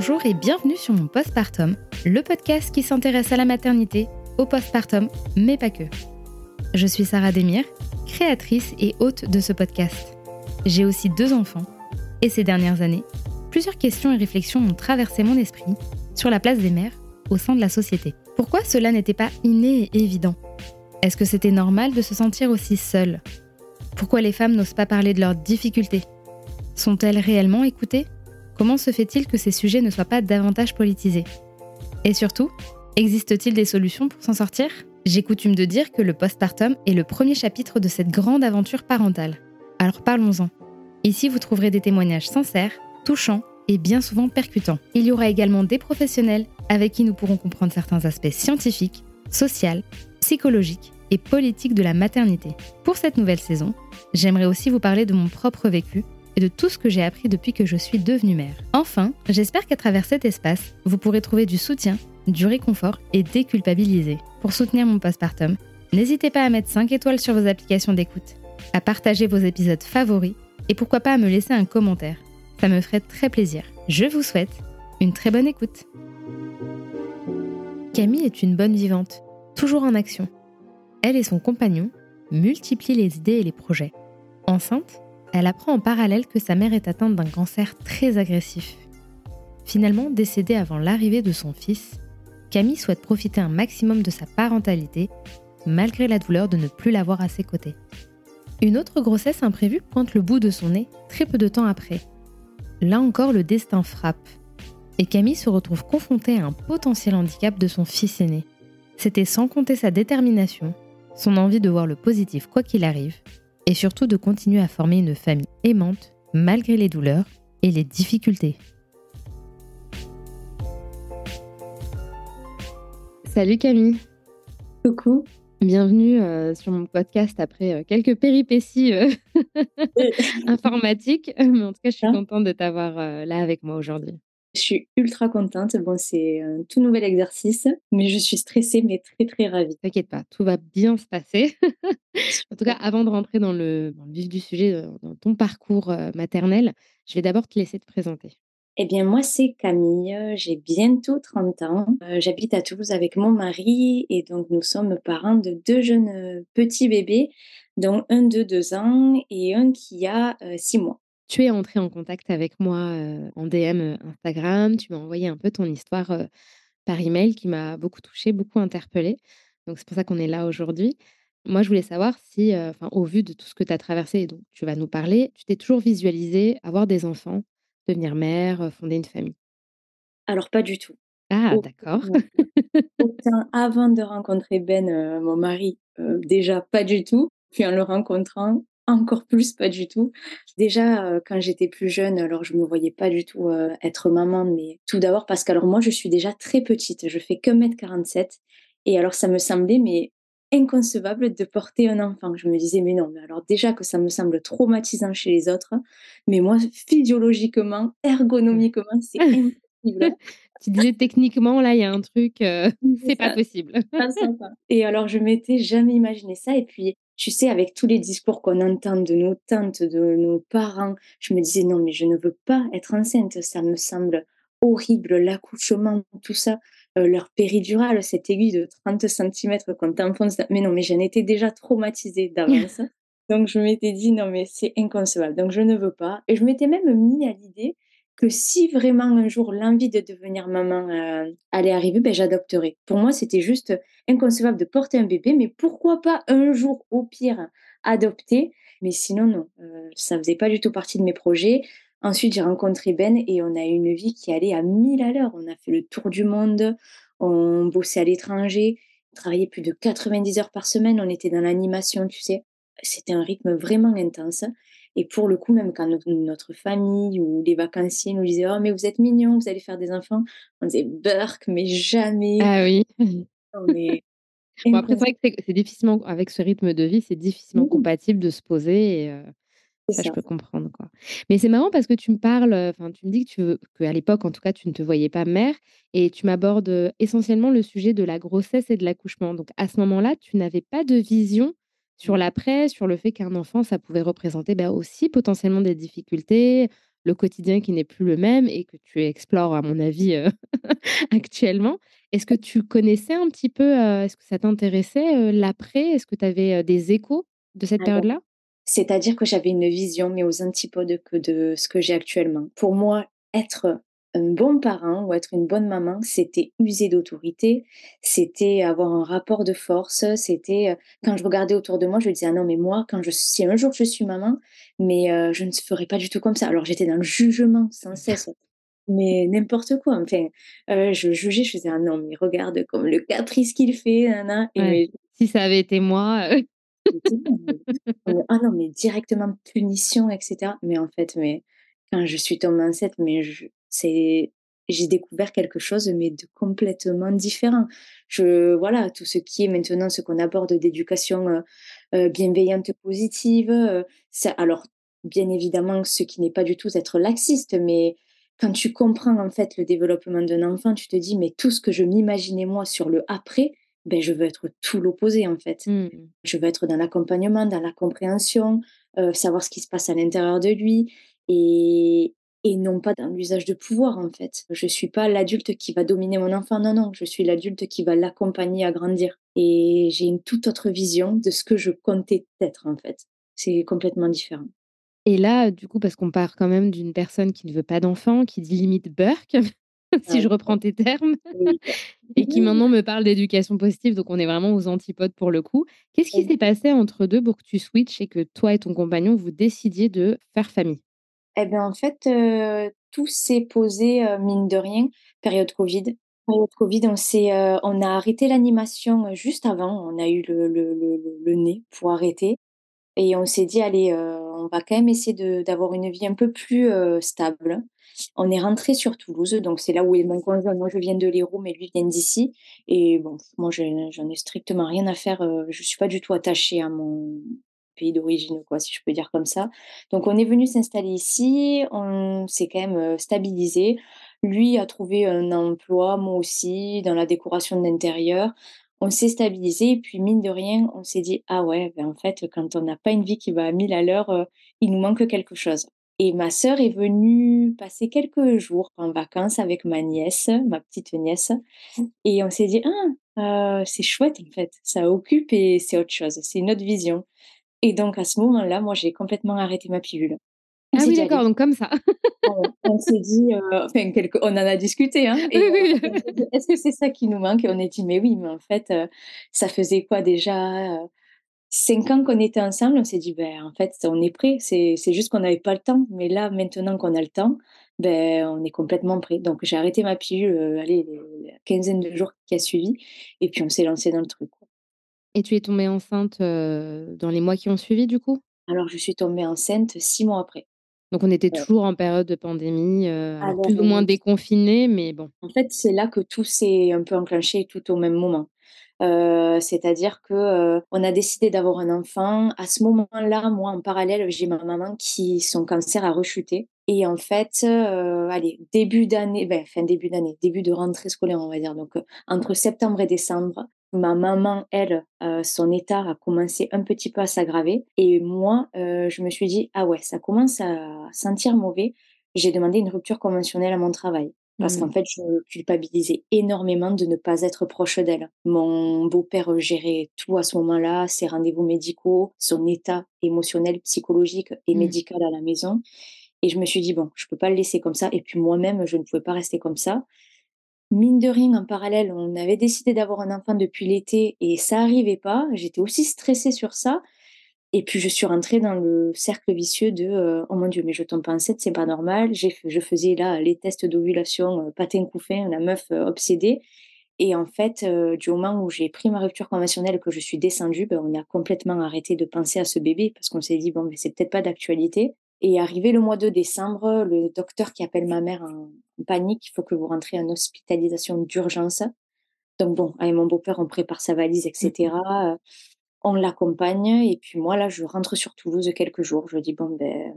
Bonjour et bienvenue sur mon postpartum, le podcast qui s'intéresse à la maternité, au postpartum, mais pas que. Je suis Sarah Demir, créatrice et hôte de ce podcast. J'ai aussi deux enfants, et ces dernières années, plusieurs questions et réflexions ont traversé mon esprit sur la place des mères au sein de la société. Pourquoi cela n'était pas inné et évident? Est-ce que c'était normal de se sentir aussi seule? Pourquoi les femmes n'osent pas parler de leurs difficultés? Sont-elles réellement écoutées? Comment se fait-il que ces sujets ne soient pas davantage politisés? Et surtout, existe-t-il des solutions pour s'en sortir? J'ai coutume de dire que le postpartum est le premier chapitre de cette grande aventure parentale. Alors parlons-en. Ici, vous trouverez des témoignages sincères, touchants et bien souvent percutants. Il y aura également des professionnels avec qui nous pourrons comprendre certains aspects scientifiques, sociaux, psychologiques et politiques de la maternité. Pour cette nouvelle saison, j'aimerais aussi vous parler de mon propre vécu et de tout ce que j'ai appris depuis que je suis devenue mère. Enfin, j'espère qu'à travers cet espace, vous pourrez trouver du soutien, du réconfort et déculpabiliser. Pour soutenir mon postpartum, n'hésitez pas à mettre 5 étoiles sur vos applications d'écoute, à partager vos épisodes favoris et pourquoi pas à me laisser un commentaire. Ça me ferait très plaisir. Je vous souhaite une très bonne écoute. Camille est une bonne vivante, toujours en action. Elle et son compagnon multiplient les idées et les projets. Enceinte, elle apprend en parallèle que sa mère est atteinte d'un cancer très agressif. Finalement décédée avant l'arrivée de son fils, Camille souhaite profiter un maximum de sa parentalité, malgré la douleur de ne plus l'avoir à ses côtés. Une autre grossesse imprévue pointe le bout de son nez très peu de temps après. Là encore, le destin frappe. Et Camille se retrouve confrontée à un potentiel handicap de son fils aîné. C'était sans compter sa détermination, son envie de voir le positif quoi qu'il arrive, et surtout de continuer à former une famille aimante malgré les douleurs et les difficultés. Salut Camille. Coucou. Bienvenue euh, sur mon podcast après euh, quelques péripéties euh, informatiques. Mais en tout cas, je suis hein? contente de t'avoir là avec moi aujourd'hui. Je suis ultra contente. Bon, c'est un tout nouvel exercice, mais je suis stressée, mais très, très ravie. T'inquiète pas, tout va bien se passer. en tout cas, avant de rentrer dans le, vif du sujet, dans ton parcours euh, maternel, je vais d'abord te laisser te présenter. Eh bien, moi, c'est Camille. J'ai bientôt 30 ans. Euh, j'habite à Toulouse avec mon mari et donc nous sommes parents de deux jeunes euh, petits bébés, dont un de deux ans et un qui a six mois tu es entré en contact avec moi en DM Instagram, tu m'as envoyé un peu ton histoire par email qui m'a beaucoup touchée, beaucoup interpellée. Donc c'est pour ça qu'on est là aujourd'hui. Moi, je voulais savoir si, au vu de tout ce que tu as traversé et dont tu vas nous parler, tu t'es toujours visualisé avoir des enfants, devenir mère, fonder une famille? Alors pas du tout. Ah, d'accord. avant de rencontrer Ben, mon mari, déjà pas du tout. Puis en le rencontrant, encore plus, pas du tout. Déjà, euh, quand j'étais plus jeune, alors je me voyais pas du tout euh, être maman, mais tout d'abord parce que alors moi, je suis déjà très petite, je fais que 1m47. Et alors, ça me semblait, mais inconcevable de porter un enfant. Je me disais, mais non, mais alors déjà que ça me semble traumatisant chez les autres, mais moi, physiologiquement, ergonomiquement, c'est impossible. tu disais techniquement, là, il y a un truc, euh, c'est pas possible. Et alors, je m'étais jamais imaginé ça. Et puis, tu sais, avec tous les discours qu'on entend de nos tantes, de nos parents, je me disais non, mais je ne veux pas être enceinte. Ça me semble horrible, l'accouchement, tout ça, euh, leur péridurale, cette aiguille de 30 cm qu'on t'enfonce. Mais non, mais j'en étais déjà traumatisée d'avance. Donc je m'étais dit non, mais c'est inconcevable. Donc je ne veux pas. Et je m'étais même mis à l'idée que si vraiment un jour l'envie de devenir maman euh, allait arriver, ben, j'adopterais. Pour moi, c'était juste inconcevable de porter un bébé, mais pourquoi pas un jour, au pire, adopter? Mais sinon, non, euh, ça faisait pas du tout partie de mes projets. Ensuite, j'ai rencontré Ben et on a eu une vie qui allait à mille à l'heure. On a fait le tour du monde, on bossait à l'étranger, on travaillait plus de 90 heures par semaine, on était dans l'animation, tu sais. C'était un rythme vraiment intense. Et pour le coup, même quand notre, famille ou les vacanciers nous disaient Oh, mais vous êtes mignons, vous allez faire des enfants, on disait Burk, mais jamais. Ah oui. après, c'est vrai que c'est difficilement, avec ce rythme de vie, c'est difficilement compatible de se poser. Et, ça, je peux comprendre. Quoi. Mais c'est marrant parce que tu me parles, enfin, tu me dis que tu veux, qu'à l'époque, en tout cas, tu ne te voyais pas mère et tu m'abordes essentiellement le sujet de la grossesse et de l'accouchement. Donc, à ce moment-là, tu n'avais pas de vision sur l'après, sur le fait qu'un enfant, ça pouvait représenter bah, aussi potentiellement des difficultés, le quotidien qui n'est plus le même et que tu explores à mon avis, heu, actuellement. Est-ce que tu connaissais un petit peu, heu, est-ce que ça t'intéressait, heu, l'après? Est-ce que tu avais, des échos de cette période-là? c'est-à-dire que j'avais une vision, mais aux antipodes que de ce que j'ai actuellement. Pour moi, être un bon parent ou être une bonne maman, c'était user d'autorité, c'était avoir un rapport de force, c'était, heu, quand je regardais autour de moi, je disais: «Ah non, mais moi, quand je si un jour je suis maman, mais heu, je ne ferai pas du tout comme ça». Alors j'étais dans le jugement sans cesse, mais n'importe quoi, enfin, heu, je jugeais, je faisais: «Ah non, mais regarde comme le caprice qu'il fait, nin nin» et Ouais, mais si ça avait été moi, ah non, mais directement punition et cetera. Mais en fait, mais quand je suis tombée enceinte, mais je c'est j'ai découvert quelque chose, mais de complètement différent. Je voilà, tout ce qui est maintenant ce qu'on aborde d'éducation, heu heu, bienveillante, positive, ça alors bien évidemment, ce qui n'est pas du tout être laxiste, mais quand tu comprends en fait le développement d'un enfant, tu te dis: «Mais tout ce que je m'imaginais moi sur le après, beh, je veux être tout l'opposé en fait». Mmh. Je veux être dans l'accompagnement, dans la compréhension, savoir ce qui se passe à l'intérieur de lui et et non pas dans l'usage de pouvoir, en fait. Je suis pas l'adulte qui va dominer mon enfant, non, non, je suis l'adulte qui va l'accompagner à grandir et j'ai une toute autre vision de ce que je comptais être, en fait. C'est complètement différent. Et là, du coup, parce qu'on part quand même d'une personne qui ne veut pas d'enfant, qui dit limite Burke, si Ah je reprends tes termes et qui maintenant me parle d'éducation positive, donc on est vraiment aux antipodes pour le coup. Qu'est-ce qui s'est passé entre 2 pour que tu switches et que toi et ton compagnon, vous décidiez de faire famille? Et ben, en fait, tout s'est posé, mine de rien, période covid. Période covid, on on a arrêté l'animation, juste avant. On a eu le le le nez pour arrêter et on s'est dit: «Allez, on va quand même essayer d'avoir une vie un peu plus, stable». On est rentrés sur Toulouse, donc c'est là où est mon conjoint. Moi, je viens de l'Hérault, mais lui vient d'ici et bon, moi, je j'en ai strictement rien à faire, je suis pas du tout attachée à mon pays d'origine, quoi, si je peux dire comme ça. Donc on est venu s'installer ici, on s'est quand même, heu, stabilisés. Lui a trouvé un emploi, moi aussi, dans la décoration d'intérieur. On s'est stabilisés et puis mine de rien, on s'est dit: «Ah ouais, ben, en fait, quand on n'a pas une vie qui va à 1000 à l'heure, heu, il nous manque quelque chose» et ma sœur est venue passer quelques jours en vacances avec ma nièce, ma petite nièce et on s'est dit: «Ah, c'est chouette, en fait, ça occupe et c'est autre chose, c'est une autre vision» et donc à ce moment-là, moi, j'ai complètement arrêté ma pilule. On Ah oui, d'accord, donc comme ça. on s'est dit, heu, enfin quelque on en a discuté, hein Oui, oui. «Est-ce que c'est ça qui nous manque?» et on a dit: «Mais oui, mais en fait, heu, ça faisait quoi déjà, heu, 5 ans qu'on était ensemble?» on s'est dit: «Beh, en fait, on est prêts, c'est juste qu'on n'avait pas le temps, mais là, maintenant qu'on a le temps, beh, on est complètement prêts». Donc j'ai arrêté ma pilule, heu, allez, la quinzaine de jours qui a suivi et puis on s'est lancé dans le truc. Et tu es tombée enceinte, heu, dans les mois qui ont suivi, du coup? Alors je suis tombée enceinte 6 mois après. Donc on était Ouais. toujours en période de pandémie, heu, alors Alors, plus ou moins heu déconfinés, mais bon. En fait, c'est là que tout s'est un peu enclenché tout au même moment. Heu, c'est-à-dire que, heu, on a décidé d'avoir un enfant. À ce moment-là, moi, en parallèle, j'ai ma maman qui son cancer a rechuté et en fait, heu, allez, début d'année, ben, fin début d'année, début de rentrée scolaire, on va dire, donc, heu, entre septembre et décembre, ma maman, elle, heu, son état a commencé un petit peu à s'aggraver et moi, heu, je me suis dit: «Ah ouais, ça commence à sentir mauvais». J'ai demandé une rupture conventionnelle à mon travail. Parce Mmh. qu'en fait, je culpabilisais énormément de ne pas être proche d'elle. Mon beau-père, gérait tout à ce moment-là, ses rendez-vous médicaux, son état émotionnel, psychologique et Mmh. médical à la maison et je me suis dit: «Bon, je peux pas le laisser comme ça» et puis moi-même, je ne pouvais pas rester comme ça. Mine de rien, en parallèle, on avait décidé d'avoir un enfant depuis l'été et ça arrivait pas. J'étais aussi stressée sur ça et puis je suis rentrée dans le cercle vicieux de, heu: «Oh mon Dieu, mais je tombe pas enceinte, c'est pas normal». J'ai je faisais là les tests d'ovulation, heu, patin couffin, la meuf, heu, obsédée et en fait, du moment où j'ai pris ma rupture conventionnelle, que je suis descendue, ben, on a complètement arrêté de penser à ce bébé parce qu'on s'est dit: «Bon, mais c'est peut-être pas d'actualité» et arrivé le mois de décembre, le docteur qui appelle ma mère en en panique: «Il faut que vous rentriez en hospitalisation d'urgence». Donc bon, avec mon beau-père, on prépare sa valise et Mmh heu, on l'accompagne et puis moi, là, je rentre sur Toulouse quelques jours. Je dis: «Bon, beh,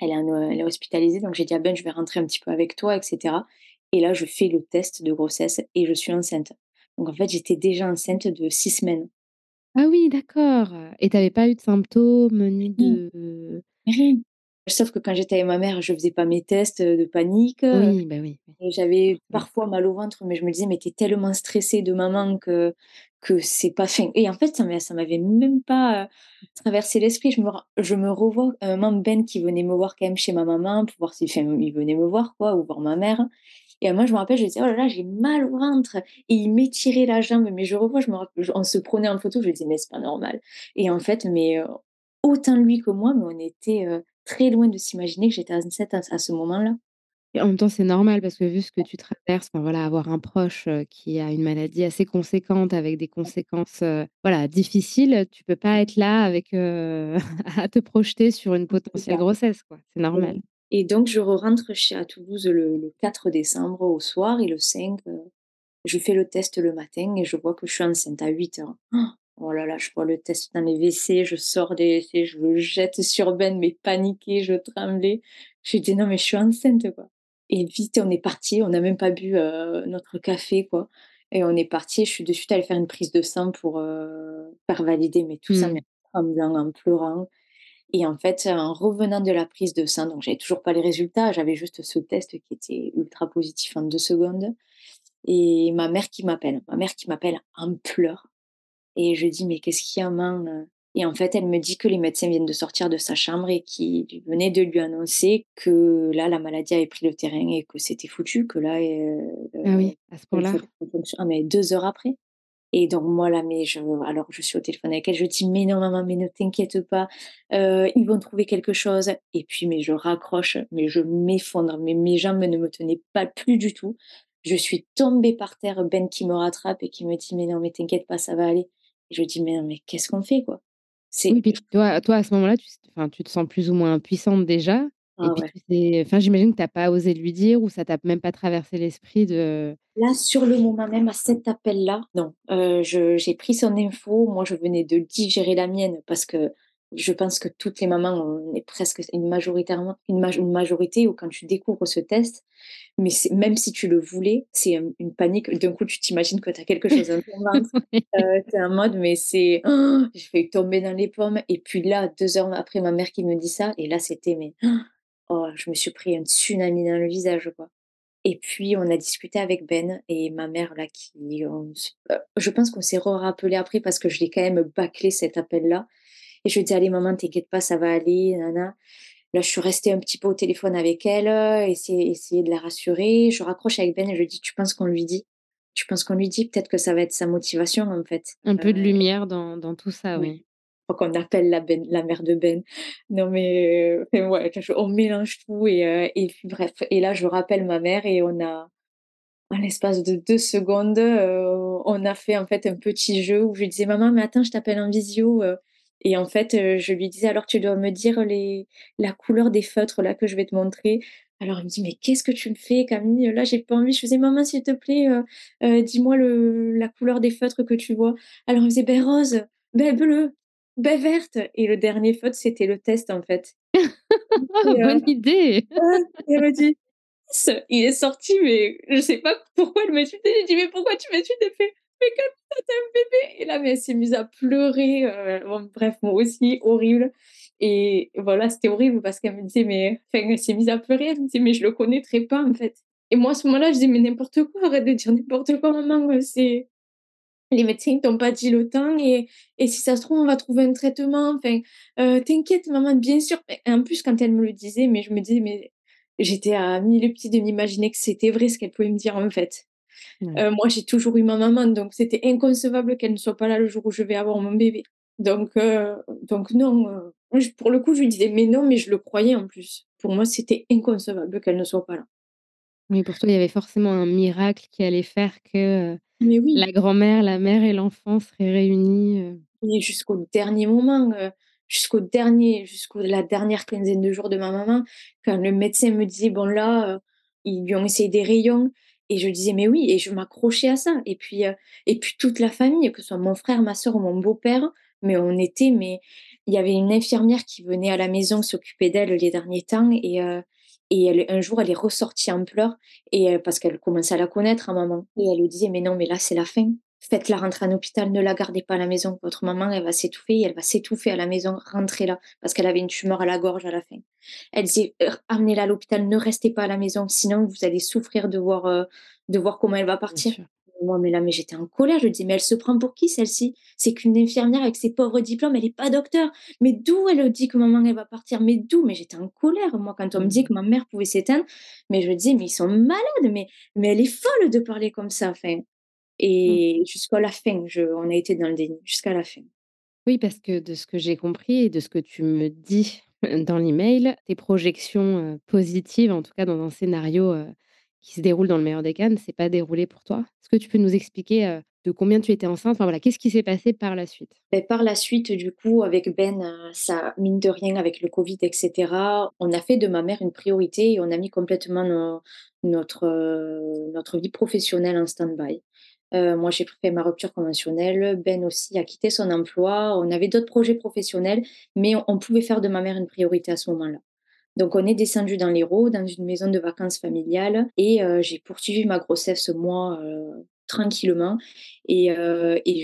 elle est elle hospitalisée», donc j'ai dit: «Ah ben, je vais rentrer un petit peu avec toi et cetera» et là, je fais le test de grossesse et je suis enceinte. Donc en fait, j'étais déjà enceinte de 6 semaines. Ah oui, d'accord et tu avais pas eu de symptômes ni de rien. Sauf que quand j'étais avec ma mère, je faisais pas mes tests, heu, de panique, heu, Oui, bah, oui, j'avais Forcément. parfois mal au ventre, mais je me disais: «Mais tu es tellement stressée de maman que que c'est pas enfin» et en fait, ça ça m'avait même pas, heu, traversé l'esprit. Je me je me revois, heu, même Ben qui venait me voir quand même chez ma maman pour voir si enfin, il venait me voir quoi ou voir ma mère. Et moi, je me rappelle, je disais: «Oh là là, j'ai mal au ventre» et il m'étirait la jambe, mais je revois, je me rapp j on se prenait en photo, je disais: «Mais c'est pas normal» et en fait, mais autant lui que moi, mais on était, très loin de s'imaginer que j'étais enceinte à à ce moment-là. Et en même temps, c'est normal parce que vu ce que tu traverses, enfin voilà, avoir un proche, qui a une maladie assez conséquente avec des conséquences, voilà, difficiles, tu peux pas être là avec, à te projeter sur une potentielle grossesse, quoi. C'est normal. Oui et donc je re-rentre chez à Toulouse le le 4 décembre au soir et le 5, heu, je fais le test le matin et je vois que je suis enceinte à 08:00. Oh là là, je vois le test dans les WC, je sors des WC, je le jette sur Ben, mais paniquée, je tremblais. Je lui dis: «Non, mais je suis enceinte, quoi» et vite, on est partis, on n'a même pas bu, heu, notre café, quoi et on est partis. Je suis de suite allée faire une prise de sang pour, heu, faire valider, mais tout ça, Mmh. mais en tremblant, en pleurant et en fait, en revenant de la prise de sang, donc j'avais toujours pas les résultats, j'avais juste ce test qui était ultra positif en 2 secondes et ma mère qui m'appelle. Ma mère qui m'appelle en pleurs et je dis: «Mais qu'est-ce qu'il y a maman, heu?» et en fait, elle me dit que les médecins viennent de sortir de sa chambre et qu'ils venaient de lui annoncer que là, la maladie avait pris le terrain et que c'était foutu, que là, heu, Ah oui, à ce point-là? ah mais 2 heures après et donc moi là, mais je alors je suis au téléphone avec elle, je dis: «Mais non maman, mais ne t'inquiète pas, heu, ils vont trouver quelque chose» et puis mais je raccroche, mais je m'effondre, mais mes jambes ne me tenaient pas plus du tout. Je suis tombée par terre, Ben qui me rattrape et qui me dit: «Mais non, mais t'inquiète pas, ça va aller» je dis: «Mais mais qu'est-ce qu'on fait, quoi?» Oui, C'est puis toi toi, à ce moment-là, tu tu te sens plus ou moins impuissante déjà et Ah puis ouais. enfin, j'imagine que tu as pas osé lui dire ou ça t'a même pas traversé l'esprit de Là, sur le moment même, à cet appel-là, non, heu, je j'ai pris son info. Moi, je venais de digérer la mienne parce que je pense que toutes les mamans, on est presque une majoritairement une maj une majorité où quand tu découvres ce test, mais même si tu le voulais, c'est, hem, une panique. D'un coup, tu t'imagines que tu as quelque chose heu, tu es en mode: «Mais c'est j'ai failli tomber dans les pommes» et puis là, 2 heures après, ma mère qui me dit ça et là, c'était mais oh, je me suis pris un tsunami dans le visage, quoi. Et puis on a discuté avec Ben et ma mère là qui on s heu, je pense qu'on s'est re-rappelé après parce que je l'ai quand même bâclé cet appel-là et je lui ai dit: «Allez maman, t'inquiète pas, ça va aller, nin». Là, je suis restée un petit peu au téléphone avec elle, heu, essayer essayer de la rassurer. Je raccroche avec Ben et je lui dis: «Tu penses qu'on lui dit? Tu penses qu'on lui dit? Peut-être que ça va être sa motivation, en fait». Un peu de lumière dans dans tout ça, oui, oui. qu'on appelle la Ben la mère de Ben. Non mais heu, enfin ouais, on mélange tout et et puis bref et là, je rappelle ma mère et on a en l'espace de 2 secondes, on a fait, en fait, un petit jeu où je lui disais: «Maman, mais attends, je t'appelle en visio, heu» et en fait, heu, je lui disais: «Alors tu dois me dire les la couleur des feutres là que je vais te montrer». Alors elle me dit: «Mais qu'est-ce que tu me fais Camille? Là, j'ai pas envie». Je faisais: «Maman, s'il te plaît, heu heu, dis-moi le la couleur des feutres que tu vois». Alors elle me faisait: «Beh, rose, beh, bleu, beh, verte» et le dernier feutre, c'était le test, en fait et Bonne idée! elle m'a dit: «Ce il est sorti» mais je sais pas pourquoi elle m'a insultée. J'ai dit: «Mais pourquoi tu m'insultes?» Elle fait: «Mais tu as un bébé» et là, mais elle s'est mise à pleurer, bon bref, moi aussi, horrible et voilà, c'était horrible parce qu'elle me disait mais enfin, elle s'est mise à pleurer. Elle me disait: «Mais je le connaîtrais pas, en fait» et moi, à ce moment-là, je disais: «Mais n'importe quoi, arrête de dire n'importe quoi maman, c'est les médecins, ils t'ont pas dit le temps et et si ça se trouve, on va trouver un traitement, enfin, heu, t'inquiète maman, bien sûr» en plus, quand elle me le disait, mais je me disais mais j'étais à 1000 petits de m'imaginer que c'était vrai ce qu'elle pouvait me dire, en fait. Heu, moi, j'ai toujours eu ma maman, donc c'était inconcevable qu'elle ne soit pas là le jour où je vais avoir mon bébé. Donc heu, donc non, heu, j pour le coup, je lui disais: «Mais non», mais je le croyais, en plus. Pour moi, c'était inconcevable qu'elle ne soit pas là. Oui, pour toi, il y avait forcément un miracle qui allait faire que, Mais oui. la grand-mère, la mère et l'enfant seraient réunis, Et jusqu'au dernier moment, jusqu'au dernier jusqu'au la dernière quinzaine de jours de ma maman, quand le médecin me disait: «Bon là, ils lui ont essayé des rayons» et je disais: «Mais oui» et je m'accrochais à ça et puis, heu et puis toute la famille, que ce soit mon frère, ma sœur ou mon beau-père, mais on était mais il y avait une infirmière qui venait à la maison s'occuper d'elle les derniers temps et elle un jour, elle est ressortie en pleurs et heu, parce qu'elle commençait à la connaître, hein, maman et elle lui disait: «Mais non, mais là, c'est la fin». Faites-la rentrer en hôpital, ne la gardez pas à la maison. Votre maman, elle va s'étouffer, elle va s'étouffer à la maison, rentrez-la. Parce qu'elle avait une tumeur à la gorge à la fin. Elle disait: «Amenez-la à l'hôpital, ne restez pas à la maison, sinon vous allez souffrir de voir, heu, de voir comment elle va partir». Moi, mais là, mais j'étais en colère, je disais: «Mais elle se prend pour qui celle-ci? C'est qu'une infirmière avec ses pauvres diplômes, elle est pas docteur. Mais d'où elle dit que maman, elle va partir? Mais d'où?» mais j'étais en colère, moi, quand on me disait Mmh. que ma mère pouvait s'éteindre, mais je disais: «Mais ils sont malades, mais mais elle est folle de parler comme ça», enfin Mmh. et jusqu'à la fin, je on a été dans le déni, jusqu'à la fin. Oui, parce que de ce que j'ai compris et de ce que tu me dis dans l'email, tes projections, positives, en tout cas dans un scénario, qui se déroule dans le meilleur des cas, ne s'est pas déroulé pour toi. Est-ce que tu peux nous expliquer, de combien tu étais enceinte? Enfin voilà, qu'est-ce qui s'est passé par la suite? Et par la suite, du coup, avec Ben, ça mine de rien, avec le covid et cetera, on a fait de ma mère une priorité et on a mis complètement no notre, notre vie professionnelle en stand-by. Heu, moi, j'ai fait ma rupture conventionnelle, Ben aussi a quitté son emploi. On avait d'autres projets professionnels, mais on pouvait faire de ma mère une priorité à ce moment-là. Donc on est descendu dans l'Hérault, dans une maison de vacances familiale et heu, j'ai poursuivi ma grossesse, moi, heu, tranquillement et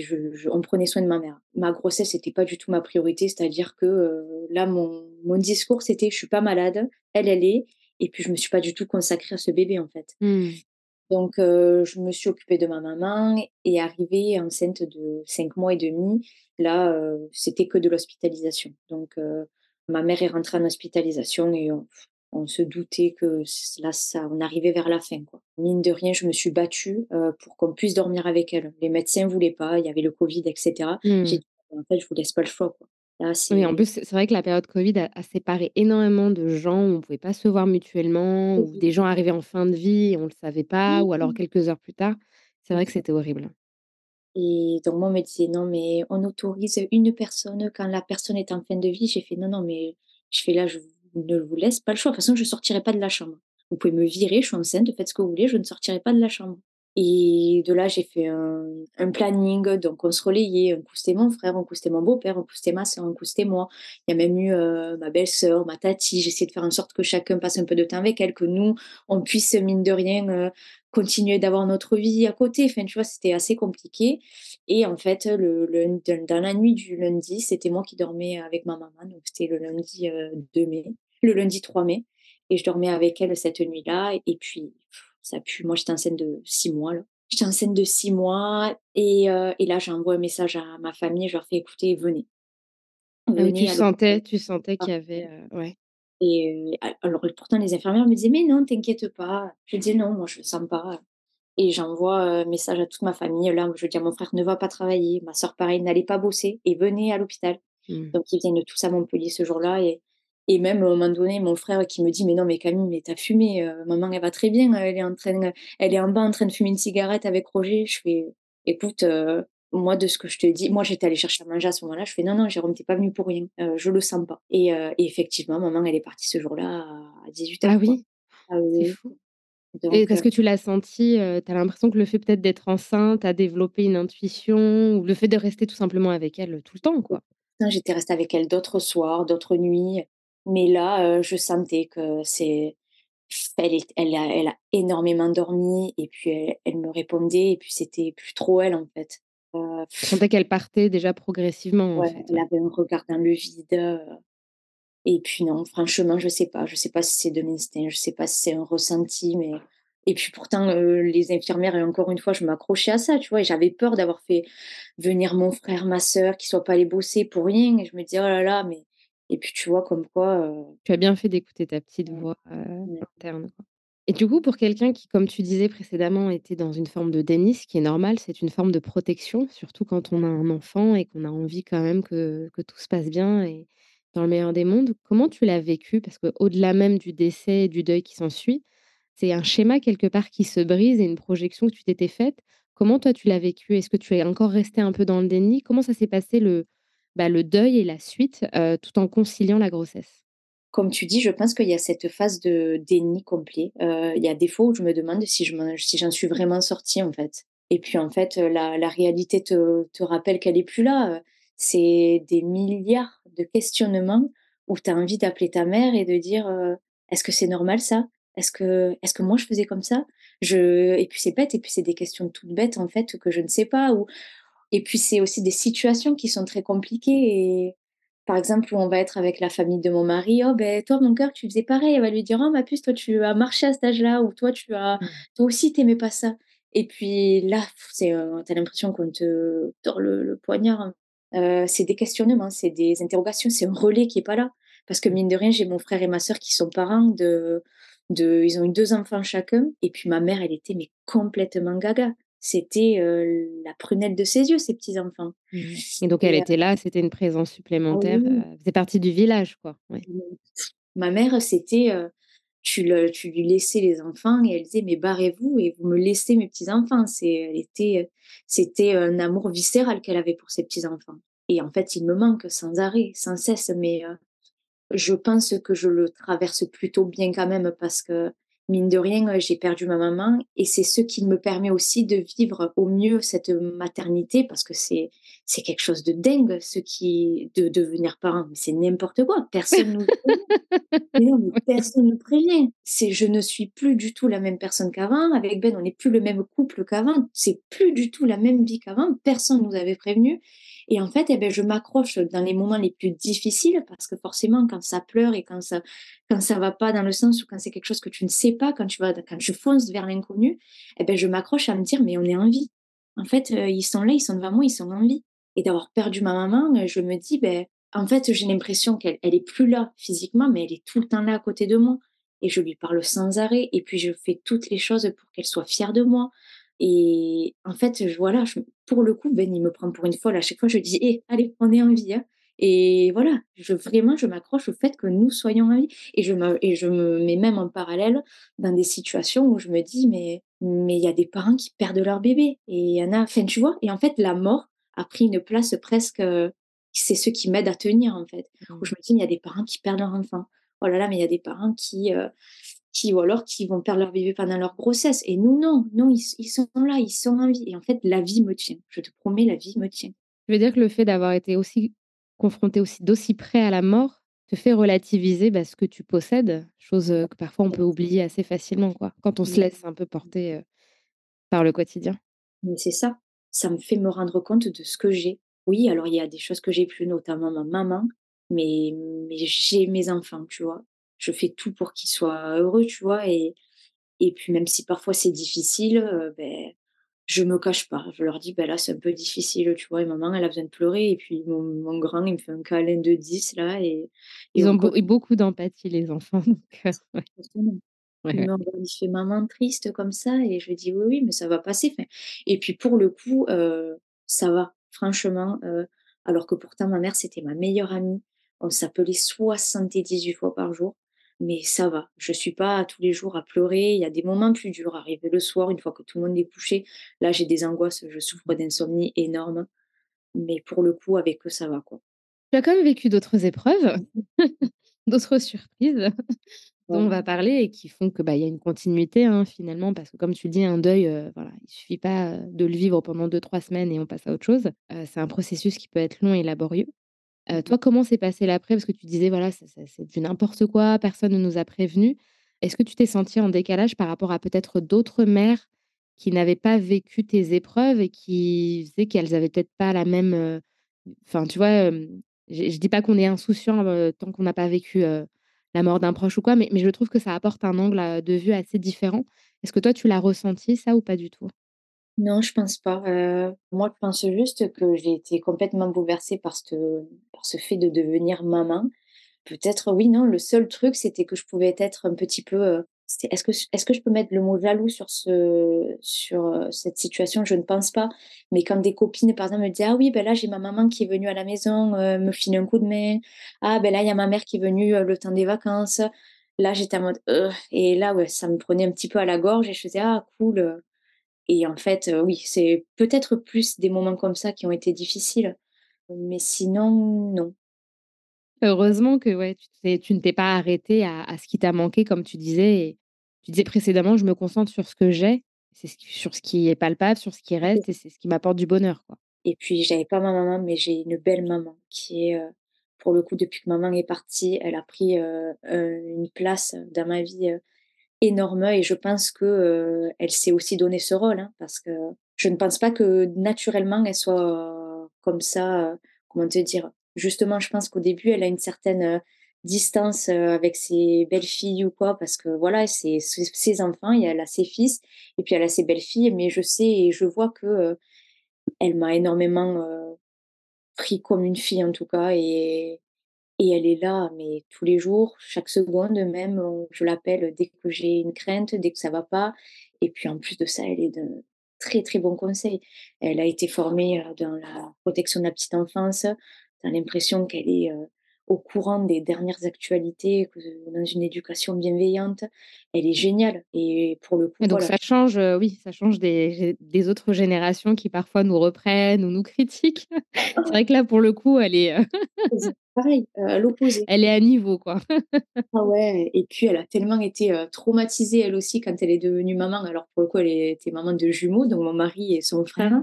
je on prenait soin de ma mère. Ma grossesse était pas du tout ma priorité, c'est-à-dire que, là, mon mon discours, c'était: «Je suis pas malade, elle, elle est» et puis je me suis pas du tout consacrée à ce bébé, en fait. Mmh. Donc heu, je me suis occupée de ma maman et arrivée enceinte de 5 mois et demi, là, heu, c'était que de l'hospitalisation. Donc heu, ma mère est rentrée en hospitalisation et on on se doutait que là, ça on arrivait vers la fin, quoi. Mine de rien, je me suis battue, pour qu'on puisse dormir avec elle. Les médecins voulaient pas, il y avait le covid et cetera. J'ai Mmh. dit: «En fait, je vous laisse pas le choix, quoi. Là, Oui, en c'est» plus, c'est vrai que la période covid a a séparé énormément de gens où on pouvait pas se voir mutuellement, où des gens arrivaient en fin de vie et on le savait pas, ou alors quelques heures plus tard. C'est vrai que Exact. c'était horrible. Et donc moi, on me disait: «Non, mais on autorise une personne quand la personne est en fin de vie». J'ai fait: «Non, non, mais» je fais: «Là, je vous ne vous laisse pas le choix. De toute façon, je sortirai pas de la chambre. Vous pouvez me virer, je suis enceinte, faites ce que vous voulez, je ne sortirai pas de la chambre». Et de là, j'ai fait un planning, donc on se relayait. Un coup, c'était mon frère, un coup, c'était mon beau-père, un coup, c'était ma sœur, un coup, c'était moi. Il y a même eu, heu, ma belle-sœur, ma tati. J'essayais de faire en sorte que chacun passe un peu de temps avec elle, que nous, on puisse, mine de rien, heu, continuer d'avoir notre vie à côté. Enfin, tu vois, c'était assez compliqué et en fait, le lun dans la nuit du lundi, c'était moi qui dormais avec ma maman, donc c'était le lundi, heu, 2 mai, le lundi 3 mai et je dormais avec elle cette nuit-là et puis ça pue. Moi, j'étais enceinte de 6 mois, là. J'étais enceinte de 6 mois et heu et là, j'envoie un message à ma famille, je leur fais: «Écoutez, venez, Ah oui, tu venez à l'hôpital». sentais tu sentais qu'il y avait, heu, ouais. et heu, a alors pourtant les infirmières me disaient: «Mais non, t'inquiète pas». Je disais: «Non, moi je le sens pas». Et j'envoie, un message à toute ma famille. Là, je dis à mon frère: «Ne va pas travailler». Ma sœur pareil: «N'allez pas bosser et venez à l'hôpital». Mmh. Donc ils viennent tous à Montpellier ce jour-là et et même à un moment donné, mon frère qui me dit: «Mais non, mais Camille, mais tu as fumé, heu, maman elle va très bien, elle est en train elle est en bas en train de fumer une cigarette avec Roger». Je fais: «Écoute, heu, moi de ce que je te dis» moi j'étais allée chercher à manger à ce moment-là, je fais: «Non, non Jérôme, tu es pas venu pour rien, heu, je le sens pas» et heu et effectivement maman elle est partie ce jour-là à Ah 18:00 quoi. oui? Ah C'est oui, fou. oui. Et Donc parce que tu l'as senti, heu, tu as l'impression que le fait peut-être d'être enceinte a développé une intuition ou le fait de rester tout simplement avec elle, tout le temps, quoi? Non, j'étais restée avec elle d'autres soirs, d'autres nuits, mais là, je sentais que c'est elle est elle a elle a énormément dormi et puis elle elle me répondait et puis c'était plus trop elle, en fait. Tu sentais qu'elle partait déjà progressivement, en ouais, fait, elle ouais. avait un regard dans le vide, et puis non, franchement, je sais pas. Je sais pas si c'est de l'instinct, je sais pas si c'est un ressenti, mais et puis pourtant, les infirmières et encore une fois, je m'accrochais à ça, tu vois? Et j'avais peur d'avoir fait venir mon frère, ma sœur, qu'ils soient pas allés bosser pour rien et je me disais: «Oh là là», mais et puis tu vois comme quoi, heu Tu as bien fait d'écouter ta petite voix, ouais. interne, quoi. Et du coup, pour quelqu'un qui, comme tu disais précédemment, était dans une forme de déni, ce qui est normal, c'est une forme de protection, surtout quand on a un enfant et qu'on a envie quand même que que tout se passe bien et dans le meilleur des mondes. Comment tu l'as vécu? Parce qu'au-delà même du décès et du deuil qui s'ensuit, c'est un schéma quelque part qui se brise et une projection que tu t'étais faite. Comment toi tu l'as vécu? Est-ce que tu es encore resté un peu dans le déni? Comment ça s'est passé le, bah, le deuil et la suite, tout en conciliant la grossesse? Comme tu dis, je pense qu'il y a cette phase de déni complet. Il y a des fois où je me demande si je m'en si j'en suis vraiment sortie, en fait et puis, en fait, la la réalité te te rappelle qu'elle est plus là. C'est des milliards de questionnements où tu as envie d'appeler ta mère et de dire, «Est-ce que c'est normal ça? Est-ce que est-ce que moi je faisais comme ça? Je et puis c'est bête et puis c'est des questions toutes bêtes en fait que je ne sais pas ou et puis c'est aussi des situations qui sont très compliquées et par exemple, où on va être avec la famille de mon mari: «Oh ben toi mon cœur tu faisais pareil». Elle va lui dire: «Oh ma puce toi tu as marché à cet âge-là» ou «Toi tu as Mmh. toi aussi tu aimais pas ça» et puis là, c'est, heu, tu as l'impression qu'on te tord le le poignard. Heu, c'est des questionnements, c'est des interrogations, c'est un relais qui est pas là. Parce que mine de rien, j'ai mon frère et ma sœur qui sont parents de de ils ont eu 2 enfants chacun et puis ma mère, elle était mais complètement gaga. C'était, la prunelle de ses yeux, ces petits enfants Mmh et donc elle et était là, c'était une présence supplémentaire, heu, oui, elle faisait partie du village, quoi, ouais. Ma mère, c'était, tu le tu lui laissais les enfants et elle disait: «Mais barrez-vous et vous me laissez mes petits-enfants». C'est elle était, c'était un amour viscéral qu'elle avait pour ses petits-enfants et en fait, il me manque sans arrêt, sans cesse, mais Je pense que je le traverse plutôt bien quand même parce que, mine de rien, heu, j'ai perdu ma maman et c'est ce qui me permet aussi de vivre au mieux cette maternité parce que c'est c'est quelque chose de dingue ce qui de devenir parent, c'est n'importe quoi, personne nous non, mais personne ne prévient. C'est je ne suis plus du tout la même personne qu'avant. Avec Ben, on n'est plus le même couple qu'avant. C'est plus du tout la même vie qu'avant. Personne nous avait prévenu. Et en fait, eh ben, je m'accroche dans les moments les plus difficiles parce que forcément, quand ça pleure et quand ça, quand ça va pas dans le sens ou quand c'est quelque chose que tu ne sais pas, quand tu vas, quand tu fonces vers l'inconnu, eh ben, je m'accroche à me dire, mais on est en vie. En fait, euh, ils sont là, ils sont devant moi, ils sont en vie. Et d'avoir perdu ma maman, euh, je me dis, ben, en fait, j'ai l'impression qu'elle elle est plus là physiquement, mais elle est tout le temps là à côté de moi et je lui parle sans arrêt et puis je fais toutes les choses pour qu'elle soit fière de moi et en fait, je voilà, je pour le coup, Ben, il me prend pour une folle. À chaque fois, je dis: «Eh, allez, on est en vie, hein» et voilà, je vraiment, je m'accroche au fait que nous soyons en vie et je me et je me mets même en parallèle dans des situations où je me dis: «Mais mais il y a des parents qui perdent leur bébé» et il y en a enfin, tu vois? Et en fait, la mort a pris une place presque, c'est ce qui m'aide à tenir, en fait. Où Mmh. je me dis: «Mais il y a des parents qui perdent leur enfant. Oh là là, mais il y a des parents qui, heu, qui ou alors qui vont perdre leur bébé pendant leur grossesse» et nous, non, non, ils ils sont là, ils sont en vie et en fait, la vie me tient. Je te promets, la vie me tient. Tu veux dire que le fait d'avoir été aussi confronté aussi d'aussi près à la mort te fait relativiser, bah, ce que tu possèdes, chose, heu, que parfois on peut oublier assez facilement, quoi, quand on se laisse un peu porter, heu, par le quotidien? mais c'est ça, ça me fait me rendre compte de ce que j'ai. Oui, alors il y a des choses que j'ai plus, notamment ma maman, mais mais j'ai mes enfants, tu vois? Je fais tout pour qu'ils soient heureux, tu vois? Et Et puis même si parfois c'est difficile, heu, beh, je me cache pas. Je leur dis: «Bah, là, c'est un peu difficile, tu vois? Et maman, elle a besoin de pleurer» et puis mon mon grand, il me fait un câlin de 10 là et et Ils on ont beaucoup d'empathie les enfants donc ouais, ouais, il fait: «Maman triste comme ça» et je lui dis: «Oui, oui, mais ça va passer». Enfin et puis pour le coup, heu, ça va, franchement, heu, alors que pourtant ma mère, c'était ma meilleure amie. On s'appelait 78 fois par jour, mais ça va. Je suis pas tous les jours à pleurer. Il y a des moments plus durs, arrivé le soir, une fois que tout le monde est couché. Là, j'ai des angoisses, je souffre d'insomnie énorme, mais pour le coup, avec eux, ça va, quoi. Tu as quand même vécu d'autres épreuves, d'autres surprises dont on va parler et qui font que, bah, y a une continuité, hein, finalement parce que comme tu le dis, un deuil, heu, voilà, il suffit pas, de le vivre pendant deux trois semaines et on passe à autre chose. Heu, c'est un processus qui peut être long et laborieux. Toi, comment s'est passé l'après? Parce que tu disais, voilà, c'est du n'importe quoi, personne ne nous a prévenus. Est-ce que tu t'es sentie en décalage par rapport à peut-être d'autres mères qui n'avaient pas vécu tes épreuves et qui faisaient qu'elles avaient peut-être pas la même, enfin, tu vois, je je dis pas qu'on est insouciant, tant qu'on n'a pas vécu, la mort d'un proche ou quoi, mais je trouve que ça apporte un angle, de vue assez différent. Est-ce que toi, tu l'as ressenti ça ou pas du tout? Non, je pense pas. Moi, je pense juste que j'ai été complètement bouleversée par ce par ce fait de devenir maman. Peut-être oui, non, le seul truc, c'était que je pouvais être un petit peu, est-ce que est-ce que je peux mettre le mot jaloux sur ce sur, cette situation? Je ne pense pas. Mais quand des copines, par exemple, me disaient: «Ah oui, ben là, j'ai ma maman qui est venue à la maison, me filer un coup de main. Ah ben là, il y a ma mère qui est venue, le temps des vacances». Là, j'étais en mode: et là, ouais, ça me prenait un petit peu à la gorge et je faisais: «Ah cool, heu» et en fait, heu, oui, c'est peut-être plus des moments comme ça qui ont été difficiles, mais sinon, non. Heureusement que ouais, tu ne t'es pas arrêtée à à ce qui t'a manqué comme tu disais et tu disais précédemment: «Je me concentre sur ce que j'ai, c'est ce sur ce qui est palpable, sur ce qui reste et c'est ce qui m'apporte du bonheur, quoi». Et puis j'avais pas ma maman, mais j'ai une belle maman qui est, heu, pour le coup, depuis que maman est partie, elle a pris, heu, une place dans ma vie, énorme et je pense que, elle s'est aussi donné ce rôle, hein, parce que je ne pense pas que naturellement elle soit comme ça, comment te dire? Justement, je pense qu'au début, elle a une certaine, distance, avec ses belles-filles ou quoi parce que voilà, c'est ses enfants et elle a ses fils et puis elle a ses belles-filles mais je sais et je vois que, elle m'a énormément, pris comme une fille en tout cas et et elle est là, mais tous les jours, chaque seconde même, je l'appelle dès que j'ai une crainte, dès que ça va pas et puis en plus de ça, elle est de très, très bons conseils. Elle a été formée, dans la protection de la petite enfance. As l'impression qu'elle est, au courant des dernières actualités, dans une éducation bienveillante. Elle est géniale et pour le coup, Et donc voilà. ça change, heu, oui, ça change des des autres générations qui parfois nous reprennent ou nous critiquent. C'est vrai que là, pour le coup, elle est, heu Pareil, heu, à l'opposé. elle est à niveau, quoi. Ah ouais et puis elle a tellement été, traumatisée elle aussi quand elle est devenue maman. Alors pour le coup, elle était maman de jumeaux, donc mon mari et son frère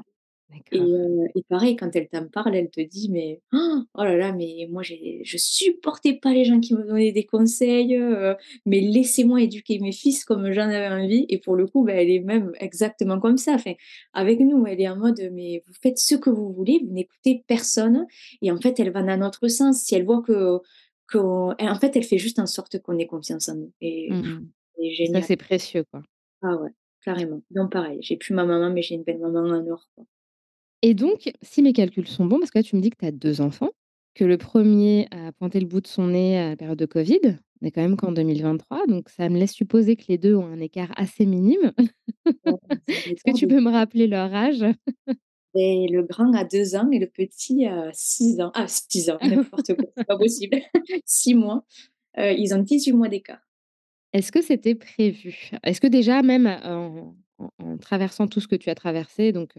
et heu et pareil quand elle t'en parle, elle te dit: «Mais oh là là, mais moi je supportais pas les gens qui me donnaient des conseils, heu, mais laissez-moi éduquer mes fils comme j'en avais envie» et pour le coup, bah, elle est même exactement comme ça. Enfin, avec nous, elle est en mode: «Mais vous faites ce que vous voulez, vous n'écoutez personne» et en fait, elle va dans notre sens. Si elle voit que en fait, elle fait juste en sorte qu'on ait confiance en nous et Mmh mh. elle est Ça, c'est précieux, quoi. Ah ouais, carrément. Donc pareil, j'ai plus ma maman, mais j'ai une belle maman en or, quoi. Et donc, si mes calculs sont bons, parce que là, tu me dis que tu as 2 enfants, que le 1er a pointé le bout de son nez à la période de covid. On est quand même qu'en 2023, donc ça me laisse supposer que les 2 ont un écart assez minime. Est-ce que tu peux me rappeler leur âge? Et le grand a 2 ans et le petit a 6 ans. Ah 6 ans, n'importe quoi, c'est pas possible. 6 mois. Heu, ils ont 18 mois d'écart. Est-ce que c'était prévu? Est-ce que déjà même en en traversant tout ce que tu as traversé, donc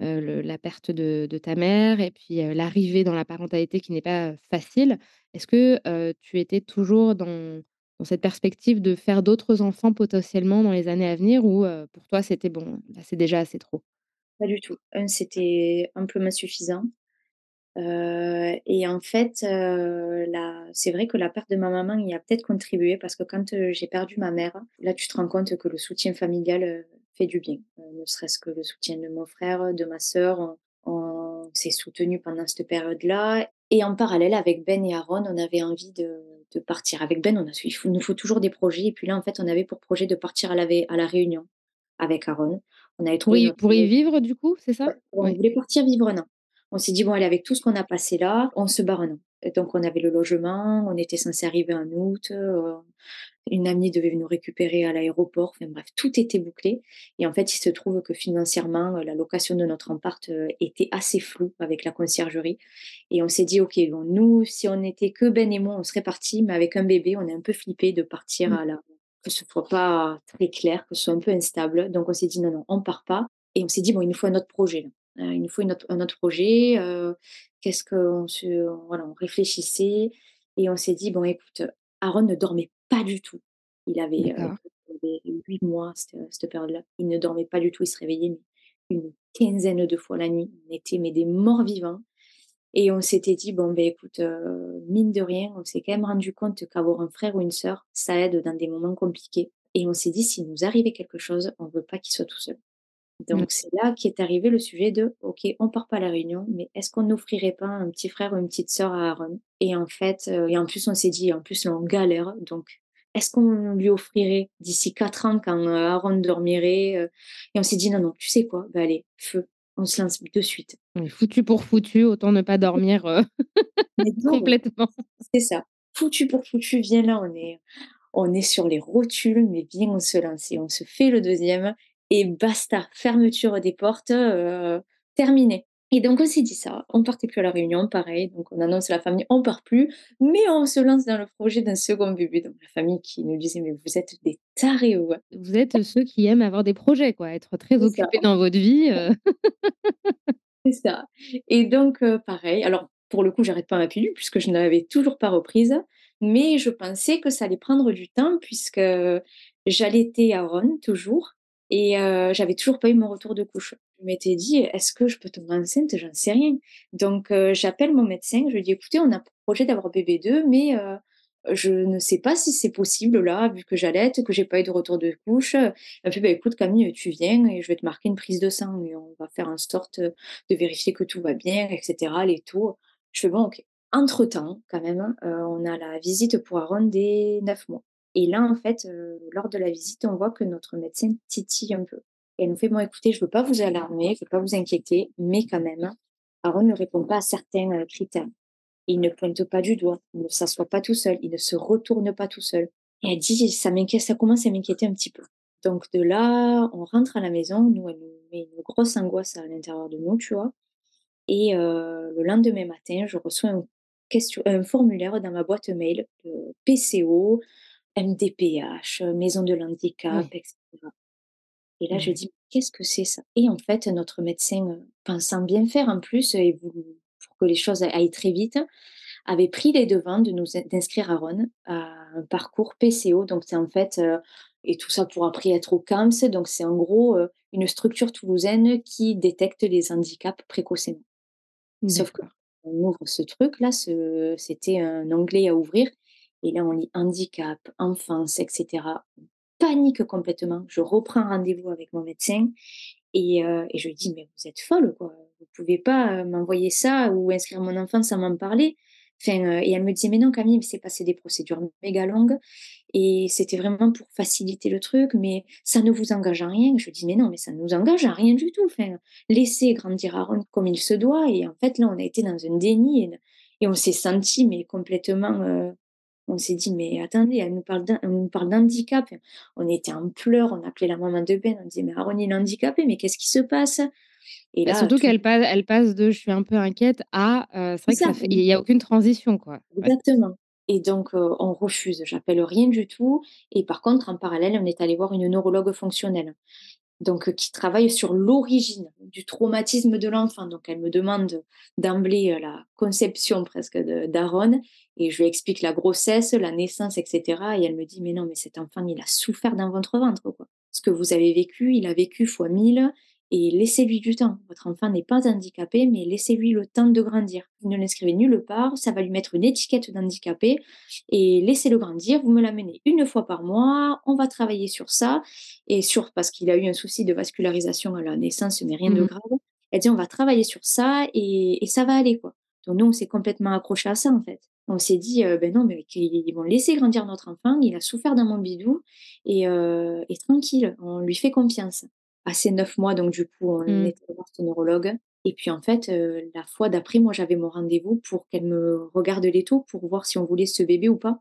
la perte de ta mère et puis, l'arrivée dans la parentalité qui n'est pas facile. Est-ce que, tu étais toujours dans cette perspective de faire d'autres enfants potentiellement dans les années à venir ou pour toi c'était bon, c'est déjà assez trop? Pas du tout. 1 c'était amplement suffisant. Heu et en fait, c'est vrai que la perte de ma maman y a peut-être contribué parce que quand, j'ai perdu ma mère, là tu te rends compte que le soutien familial, fait du bien. Heu, ne serait-ce que le soutien de mon frère, de ma sœur, on on s'est soutenus pendant cette période-là et en parallèle avec Ben et Aaron, on avait envie de de partir. Avec Ben, on a il faut nous faut toujours des projets et puis là, en fait, on avait pour projet de partir à la à la Réunion avec Aaron. On avait trouvé notre pour y vivre du coup, c'est Ouais, ça? on Oui. voulait partir vivre 1 an. On s'est dit: «Bon allez, avec tout ce qu'on a passé là, on se barre 1 an» et donc on avait le logement, on était censés arriver en août, heu, une amie devait nous récupérer à l'aéroport, enfin bref, tout était bouclé. Et en fait, il se trouve que financièrement, la location de notre appart, heu, était assez floue avec la conciergerie. Et on s'est dit: «OK, bon nous, si on était que Ben et moi, on serait partis, mais avec un bébé, on est un peu flippés de partir Mmh. à la que ce soit pas très clair, que ce soit un peu instable». Donc on s'est dit: «Non, non, on part pas» et on s'est dit: «Bon, il nous faut un autre projet là, il nous faut une autre un autre projet, heu, qu'est-ce qu'on se» voilà, on réfléchissait et on s'est dit: «Bon écoute», Aaron ne dormait pas du tout. Il avait, avait 8 mois cette cette période-là. Il ne dormait pas du tout, il se réveillait une quinzaine de fois la nuit. On était mais des morts vivants et on s'était dit: «Bon beh écoute, mine de rien, on s'est quand même rendu compte qu'avoir un frère ou une sœur, ça aide dans des moments compliqués» et on s'est dit: «S'il nous arrivait quelque chose, on veut pas qu'il soit tout seul». Mmh. Donc c'est là qu'est arrivé le sujet de: «OK, on part pas à la Réunion, mais est-ce qu'on n'offrirait pas un petit frère ou une petite sœur à Aaron?» et en fait, heu et en plus on s'est dit: «En plus là on galère, donc est-ce qu'on lui offrirait d'ici 4 ans quand, heu, Aaron dormirait, heu?» et on s'est dit: «Non, non, tu sais quoi? Bah allez, feu, on se lance de suite». Oui, foutu pour foutu, autant ne pas dormir, Mais complètement. c'est ça. Foutu pour foutu, viens là, on est on est sur les rotules, mais viens on se lance et on se fait le 2e et basta, fermeture des portes, heu, terminé et donc on s'est dit ça, on partait plus à la Réunion, pareil, donc on annonce à la famille: «On part plus, mais on se lance dans le projet d'un 2nd bébé», donc la famille qui nous disait: «Mais vous êtes des tarés ou quoi?» Vous êtes ceux qui aiment avoir des projets quoi, être très ça. occupés dans votre vie, heu C'est ça et donc heu, pareil, alors pour le coup, j'arrête pas ma pilule puisque je n'avais toujours pas reprise, mais je pensais que ça allait prendre du temps puisque j'allaitais Aaron toujours et heu, j'avais toujours pas eu mon retour de couche. Je m'étais dit: «Est-ce que je peux tomber enceinte? J'en sais rien». Donc j'appelle mon médecin, je lui dis: «Écoutez, on a projet d'avoir bébé 2 mais je ne sais pas si c'est possible là, vu que j'allaite, que j'ai pas eu de retour de couche. Elle me fait: «Bah, écoute Camille, tu viens et je vais te marquer une prise de sang et on va faire en sorte, de vérifier que tout va bien et cetera, les taux». Je fais: «Bon OK». Entre temps, quand même, on a la visite pour Aaron dès 9 mois et là, en fait, heu, lors de la visite, on voit que notre médecin titille un peu elle nous fait: «Bon écoutez, je veux pas vous alarmer, je veux pas vous inquiéter, mais quand même, Aaron ne répond pas à certains, heu, critères». Il ne pointe pas du doigt, il ne s'assoit pas tout seul, il ne se retourne pas tout seul. Et elle dit: «Ça m'inquiète, ça commence à m'inquiéter un petit peu». Donc de là, on rentre à la maison, nous, elle nous met une grosse angoisse à l'intérieur de nous, tu vois? Et heu, le lendemain matin, je reçois un formulaire dans ma boîte mail PCO, MDPH, maison de l'handicap Oui. et là, je Mmh dis: «Qu'est-ce que c'est ça?» et en fait, notre médecin, heu, pensant bien faire en plus et pour que les choses aillent très vite, avait pris les devants de nous d'inscrire Aaron à un parcours PCO. Donc c'est en fait, heu et tout ça pour après être au CAMS. Donc c'est en gros, une structure toulousaine qui détecte les handicaps précocement. Sauf que on ouvre ce truc-là, ce c'était un onglet à ouvrir et là on lit handicap, enfance et cetera. On panique complètement. Je reprends rendez-vous avec mon médecin et et je lui dis: «Mais vous êtes folle, quoi, vous pouvez pas, heu, m'envoyer ça ou inscrire mon enfant sans m'en parler». Enfin, heu et elle me disait: «Mais non Camille, c'est passé des procédures méga longues et c'était vraiment pour faciliter le truc, mais ça ne vous engage à rien». Je lui dis: «Mais non, mais ça ne nous engage à rien du tout, enfin, laissez grandir Aaron comme il se doit» et en fait, là, on a été dans un déni et on s'est senti mais complètement, on s'est dit: «Mais attendez, elle nous parle d'handicap». On était en pleurs, on appelait la maman de Ben, on disait: «Mais Aaron, il est handicapé, mais qu'est-ce qui se passe?» et Bah, surtout tout qu'elle passe elle passe de: «Je suis un peu inquiète» à, heu, c'est vrai que ça ça, fait il y a aucune transition, quoi. Exactement et donc heu, on refuse, j'appelle rien du tout et par contre, en parallèle, on est allé voir une neurologue fonctionnelle. Donc, heu, qui travaille sur l'origine du traumatisme de l'enfant. Donc elle me demande d'emblée, heu, la conception presque d'Aaron et je lui explique la grossesse, la naissance et cetera et elle me dit: «Mais non, mais cet enfant, il a souffert dans votre ventre, quoi. Ce que vous avez vécu, il a vécu fois 1000 et laissez-lui du temps. Votre enfant n'est pas handicapé, mais laissez-lui le temps de grandir. Vous ne l'inscrivez nulle part, ça va lui mettre une étiquette d'handicapé et laissez-le grandir. Vous me l'amenez une fois par mois, on va travailler sur ça et sur parce qu'il a eu un souci de vascularisation à la naissance, mais rien de Mmh grave. Elle dit: «On va travailler sur ça et et ça va aller, quoi». Donc nous, on s'est complètement accrochés à ça, en fait. On s'est dit, heu: «Beh non, mais qu'ils vont laisser grandir notre enfant, il a souffert dans mon bidou et heu et tranquille, on lui fait confiance». À 9 mois, donc du coup, on est allé voir ce neurologue et puis en fait, heu, la fois d'après, moi, j'avais mon rendez-vous pour qu'elle me regarde l'étau pour voir si on voulait ce bébé ou pas.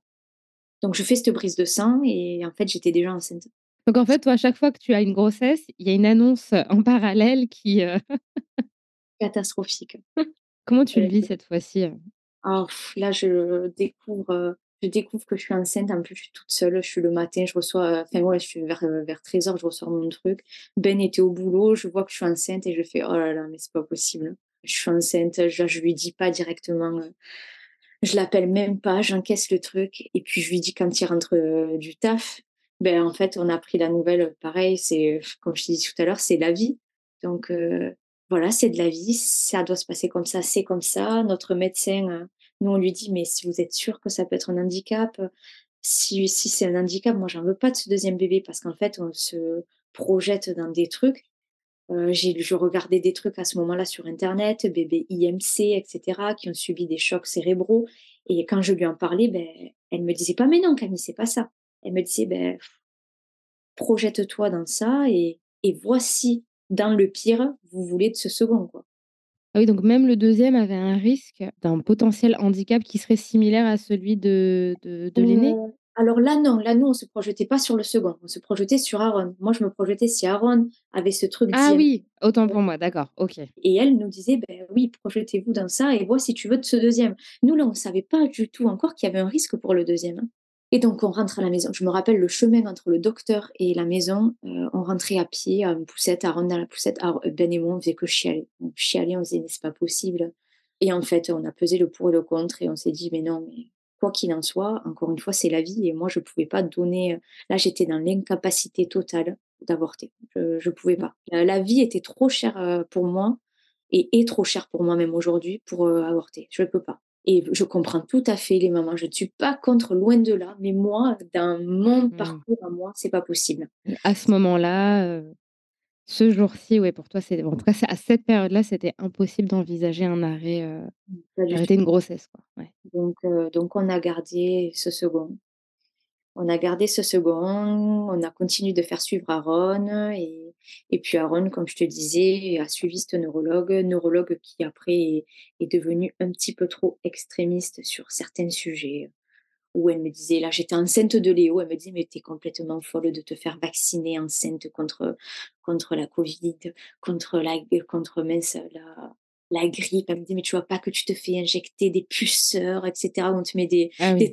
Donc je fais cette prise de sang et en fait, j'étais déjà enceinte. Donc en fait, toi, à chaque fois que tu as une grossesse, il y a une annonce, en parallèle qui, heu Catastrophique. comment tu le vis cette fois-ci, heu? ah pff, là, je découvre, heu, je découvre que je suis enceinte. En plus, je suis toute seule. Je suis le matin, je reçois, enfin ouais, je suis vers, vers 13:00, je reçois mon truc. Ben était au boulot, je vois que je suis enceinte et je fais: «Oh là là, mais c'est pas possible. Je suis enceinte». Je je lui dis pas directement, heu, je l'appelle même pas, j'encaisse le truc et puis je lui dis quand il rentre, heu, du taf. Ben, en fait, on a appris la nouvelle, pareil, c'est comme je dit tout à l'heure, c'est la vie. Donc heu, voilà, c'est de la vie, ça doit se passer comme ça, c'est comme ça. Notre médecin, nous, on lui dit: «Mais si vous êtes sûr que ça peut être un handicap, heu, si c'est un handicap, moi, j'en veux pas de ce deuxième bébé». Parce qu'en fait, on se projette dans des trucs. J'ai je regardais des trucs à ce moment-là sur internet, bébés IMC et cetera, qui ont subi des chocs cérébraux et quand je lui en parlais, beh, elle me disait pas: «Mais non Camille, c'est pas ça». Elle me disait: «Beh, projette-toi dans ça et et vois si, dans le pire, vous voulez de ce second, quoi». Ah oui, donc même le deuxième avait un risque d'un potentiel handicap qui serait similaire à celui de de de l'aîné? Alors là, non, là, nous, on se projetait pas sur le second, on se projetait sur Aaron. Moi, je me projetais si Aaron avait ce truc Ah oui, autant pour moi, d'accord, OK. et elle nous disait: «Beh oui, projetez-vous dans ça et vois si tu veux de ce deuxième». Nous, là, on savait pas du tout encore qu'il y avait un risque pour le deuxième. hein. Et donc on rentre à la maison. Je me rappelle le chemin entre le docteur et la maison, heu, on rentrait à pied, à une poussette, Aaron dans la poussette. Ar Ben et moi, on faisait que chialer. On on disait: «Mais c'est pas possible» et en fait, on a pesé le pour et le contre et on s'est dit: «Mais non, mais quoi qu'il en soit, encore une fois, c'est la vie» et moi, je pouvais pas donner, heu là, j'étais dans l'incapacité totale d'avorter. Je je pouvais pas. La vie était trop chère, heu, pour moi et est trop chère pour moi même aujourd'hui pour, avorter. Je peux pas Et je comprends tout à fait les mamans. Je ne suis pas contre, loin de là, mais moi, dans mon Mmh. parcours à moi, c'est pas possible. À ce moment-là, heu, ce jour-ci, ouais, pour toi, c'est en tout cas, à cette période-là, c'était impossible d'envisager un arrêt, tout. d'arrêter une grossesse, quoi. Ouais. Donc heu, donc on a gardé ce second. On a gardé ce second, on a continué de faire suivre Aaron et et puis Aaron, comme je te disais, a suivi ce neurologue, neurologue qui après est est devenu un petit peu trop extrémiste sur certains sujets, où elle me disait là j'étais enceinte de Léo, elle me dit: «Mais tu es complètement folle de te faire vacciner enceinte contre contre la covid, contre la contre mince la la grippe». Elle me dit: «Mais tu vois pas que tu te fais injecter des puceurs et cetera, on te met des Ah oui.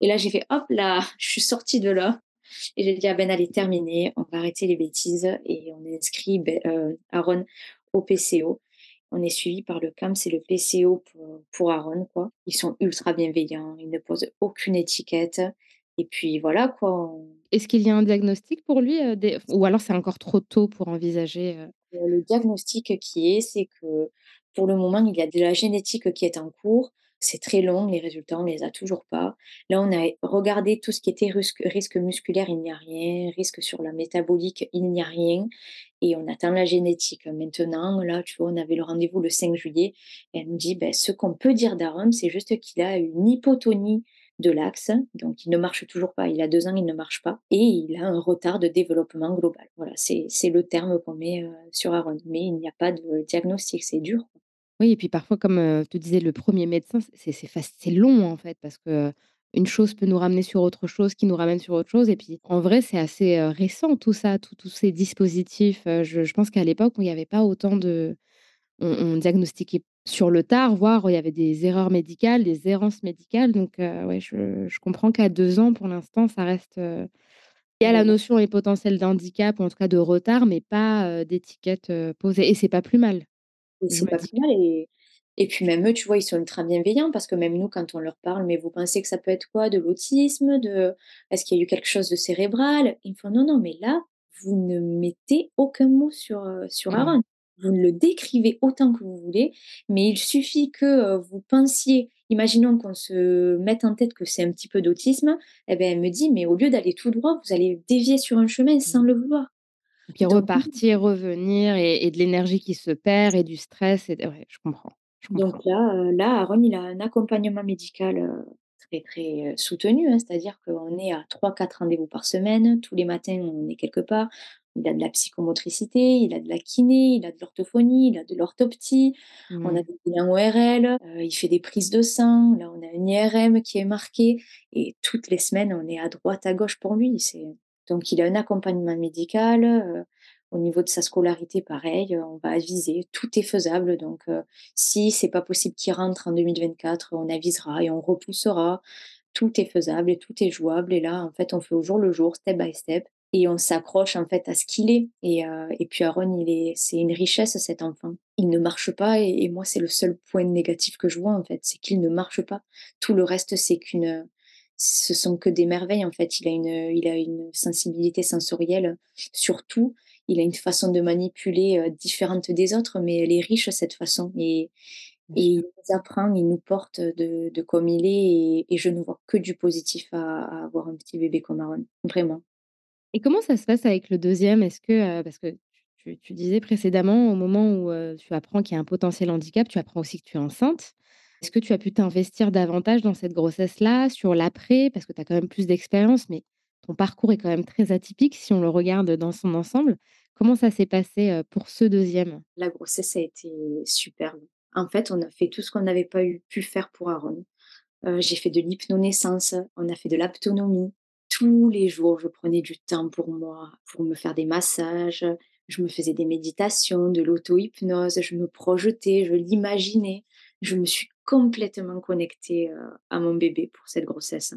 Traceurs». Et là j'ai fait: «Hop là!» je suis sortie de là et j'ai dit: «Ah ben allez terminé, on va arrêter les bêtises» et on inscrit beh, heu, Aaron au PCO. On est suivi par le CAMS et le PCO pour pour Aaron, quoi. Ils sont ultra bienveillants, ils ne posent aucune étiquette et puis voilà, quoi, on Est-ce qu'il y a un diagnostic pour lui, des ou alors c'est encore trop tôt pour envisager? Heu, le diagnostic qui est, c'est que pour le moment, il y a de la génétique qui est en cours. C'est très long, les résultats, on les a toujours pas. Là, on a regardé tout ce qui était rusque risque musculaire, il n'y a rien. Risque sur la métabolique, il n'y a rien et on attend la génétique. Maintenant, là, tu vois, on avait le rendez-vous le 5 juillet et elle me dit: «Beh, ce qu'on peut dire d'Aaron, c'est juste qu'il a une hypotonie de l'axe, donc il ne marche toujours pas. Il a 2 ans, il ne marche pas et il a un retard de développement global». Voilà, c'est le terme qu'on met, heu, sur Aaron, mais il n'y a pas de diagnostic, c'est dur. Oui et puis parfois comme, heu, te disait le 1er médecin, c'est c'est fac c'est long en fait parce que, une chose peut nous ramener sur autre chose, qui nous ramène sur autre chose et puis en vrai, c'est assez, heu, récent tout ça, tous tous ces dispositifs, heu, je je pense qu'à l'époque où il y avait pas autant de on on diagnostiquait sur le tard, voire il y avait des erreurs médicales, des errances médicales donc heu, ouais, je je comprends qu'à 2 ans pour l'instant, ça reste, heu, il y a la notion et potentiel d'handicap ou en tout cas de retard, mais pas, heu, d'étiquette, heu, posée et c'est pas plus mal. Et Je c'est me pas dis plus que mal et et puis même eux, tu vois, ils sont ultra bienveillants parce que même nous, quand on leur parle: «Mais vous pensez que ça peut être quoi? De l'autisme? De est-ce qu'il y a eu quelque chose de cérébral?» ils me font: «Non, non, mais là, vous ne mettez aucun mot sur, sur Mmh. Aaron. Vous le décrivez autant que vous voulez, mais il suffit que, vous pensiez imaginons qu'on se mette en tête que c'est un petit peu d'autisme et beh, elle me dit: «Mais au lieu d'aller tout droit, vous allez dévier sur un chemin sans Mmh. le vouloir». Puis Donc repartir, revenir et et de l'énergie qui se perd et du stress et ouais, je comprends, je Donc là, heu, là, Aaron, il a un accompagnement médical, heu, très, très, heu, soutenu, hein. C'est-à-dire qu'on est à 3-4 rendez-vous par semaine. Tous les matins, on est quelque part. Il a de la psychomotricité, il a de la kiné, il a de l'orthophonie, il a de l'orthoptie. On a Mmh. des bilans ORL, heu, il fait des prises de sang. Là, on a un IRM qui est marqué et toutes les semaines, on est à droite, à gauche pour lui. C'est donc il a un accompagnement médical, heu, au niveau de sa scolarité, pareil, heu, on va aviser. Tout est faisable donc heu, si c'est pas possible qu'il rentre en 2024, on avisera et on repoussera. Tout est faisable et tout est jouable et là, en fait, on fait au jour le jour, step by step et on s'accroche, en fait, à ce qu'il est et heu et puis Aaron, il est c'est une richesse, cet enfant. Il ne marche pas et et moi, c'est le seul point négatif que je vois, en fait, c'est qu'il ne marche pas. Tout le reste, c'est qu'une, ce sont que des merveilles, en fait. Il a une, il a une sensibilité sensorielle sur tout. Il a une façon de manipuler, heu, différente des autres, mais elle est riche, cette façon et et il nous apprend, il nous porte de de comme il est et et je ne vois que du positif à à avoir un petit bébé comme Aaron, vraiment. Et comment ça se passe avec le 2e? Est-ce que, heu, parce que tu tu disais précédemment, au moment où, heu, tu apprends qu'il y a un potentiel handicap, tu apprends aussi que tu es enceinte. Est-ce que tu as pu t'investir davantage dans cette grossesse-là, sur l'après? Parce que tu as quand même plus d'expérience, mais ton parcours est quand même très atypique si on le regarde dans son ensemble. Comment ça s'est passé, pour ce 2e? La grossesse a été superbe. En fait, on a fait tout ce qu'on n'avait pas eu pu faire pour Aaron. J'ai fait de l'hypnonaissance, on a fait de l'aptonomie. Tous les jours, je prenais du temps pour moi, pour me faire des massages. Je me faisais des méditations, de l'auto-hypnose, je me projetais, je l'imaginais. Je me suis complètement connectée, heu, à mon bébé pour cette grossesse.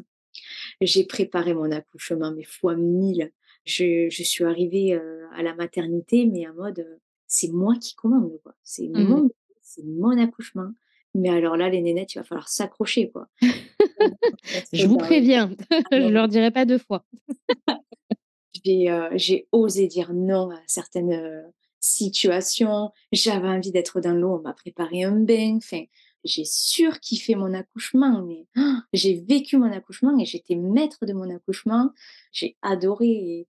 J'ai préparé mon accouchement, mais fois 1000. Je je suis arrivée, heu, à la maternité, mais en mode, heu, c'est moi qui commande, quoi. C'est Mmh. mon bébé, c'est mon accouchement. Mais alors là, les nénettes, il va falloir s'accrocher, quoi. Je vous préviens, je leur dirai pas 2 fois. J'ai, osé dire non à certaines, situations. J'avais envie d'être dans l'eau, on m'a préparé un bain, enfin, j'ai surkiffé mon accouchement, mais j'ai vécu mon accouchement et j'étais maître de mon accouchement. J'ai adoré et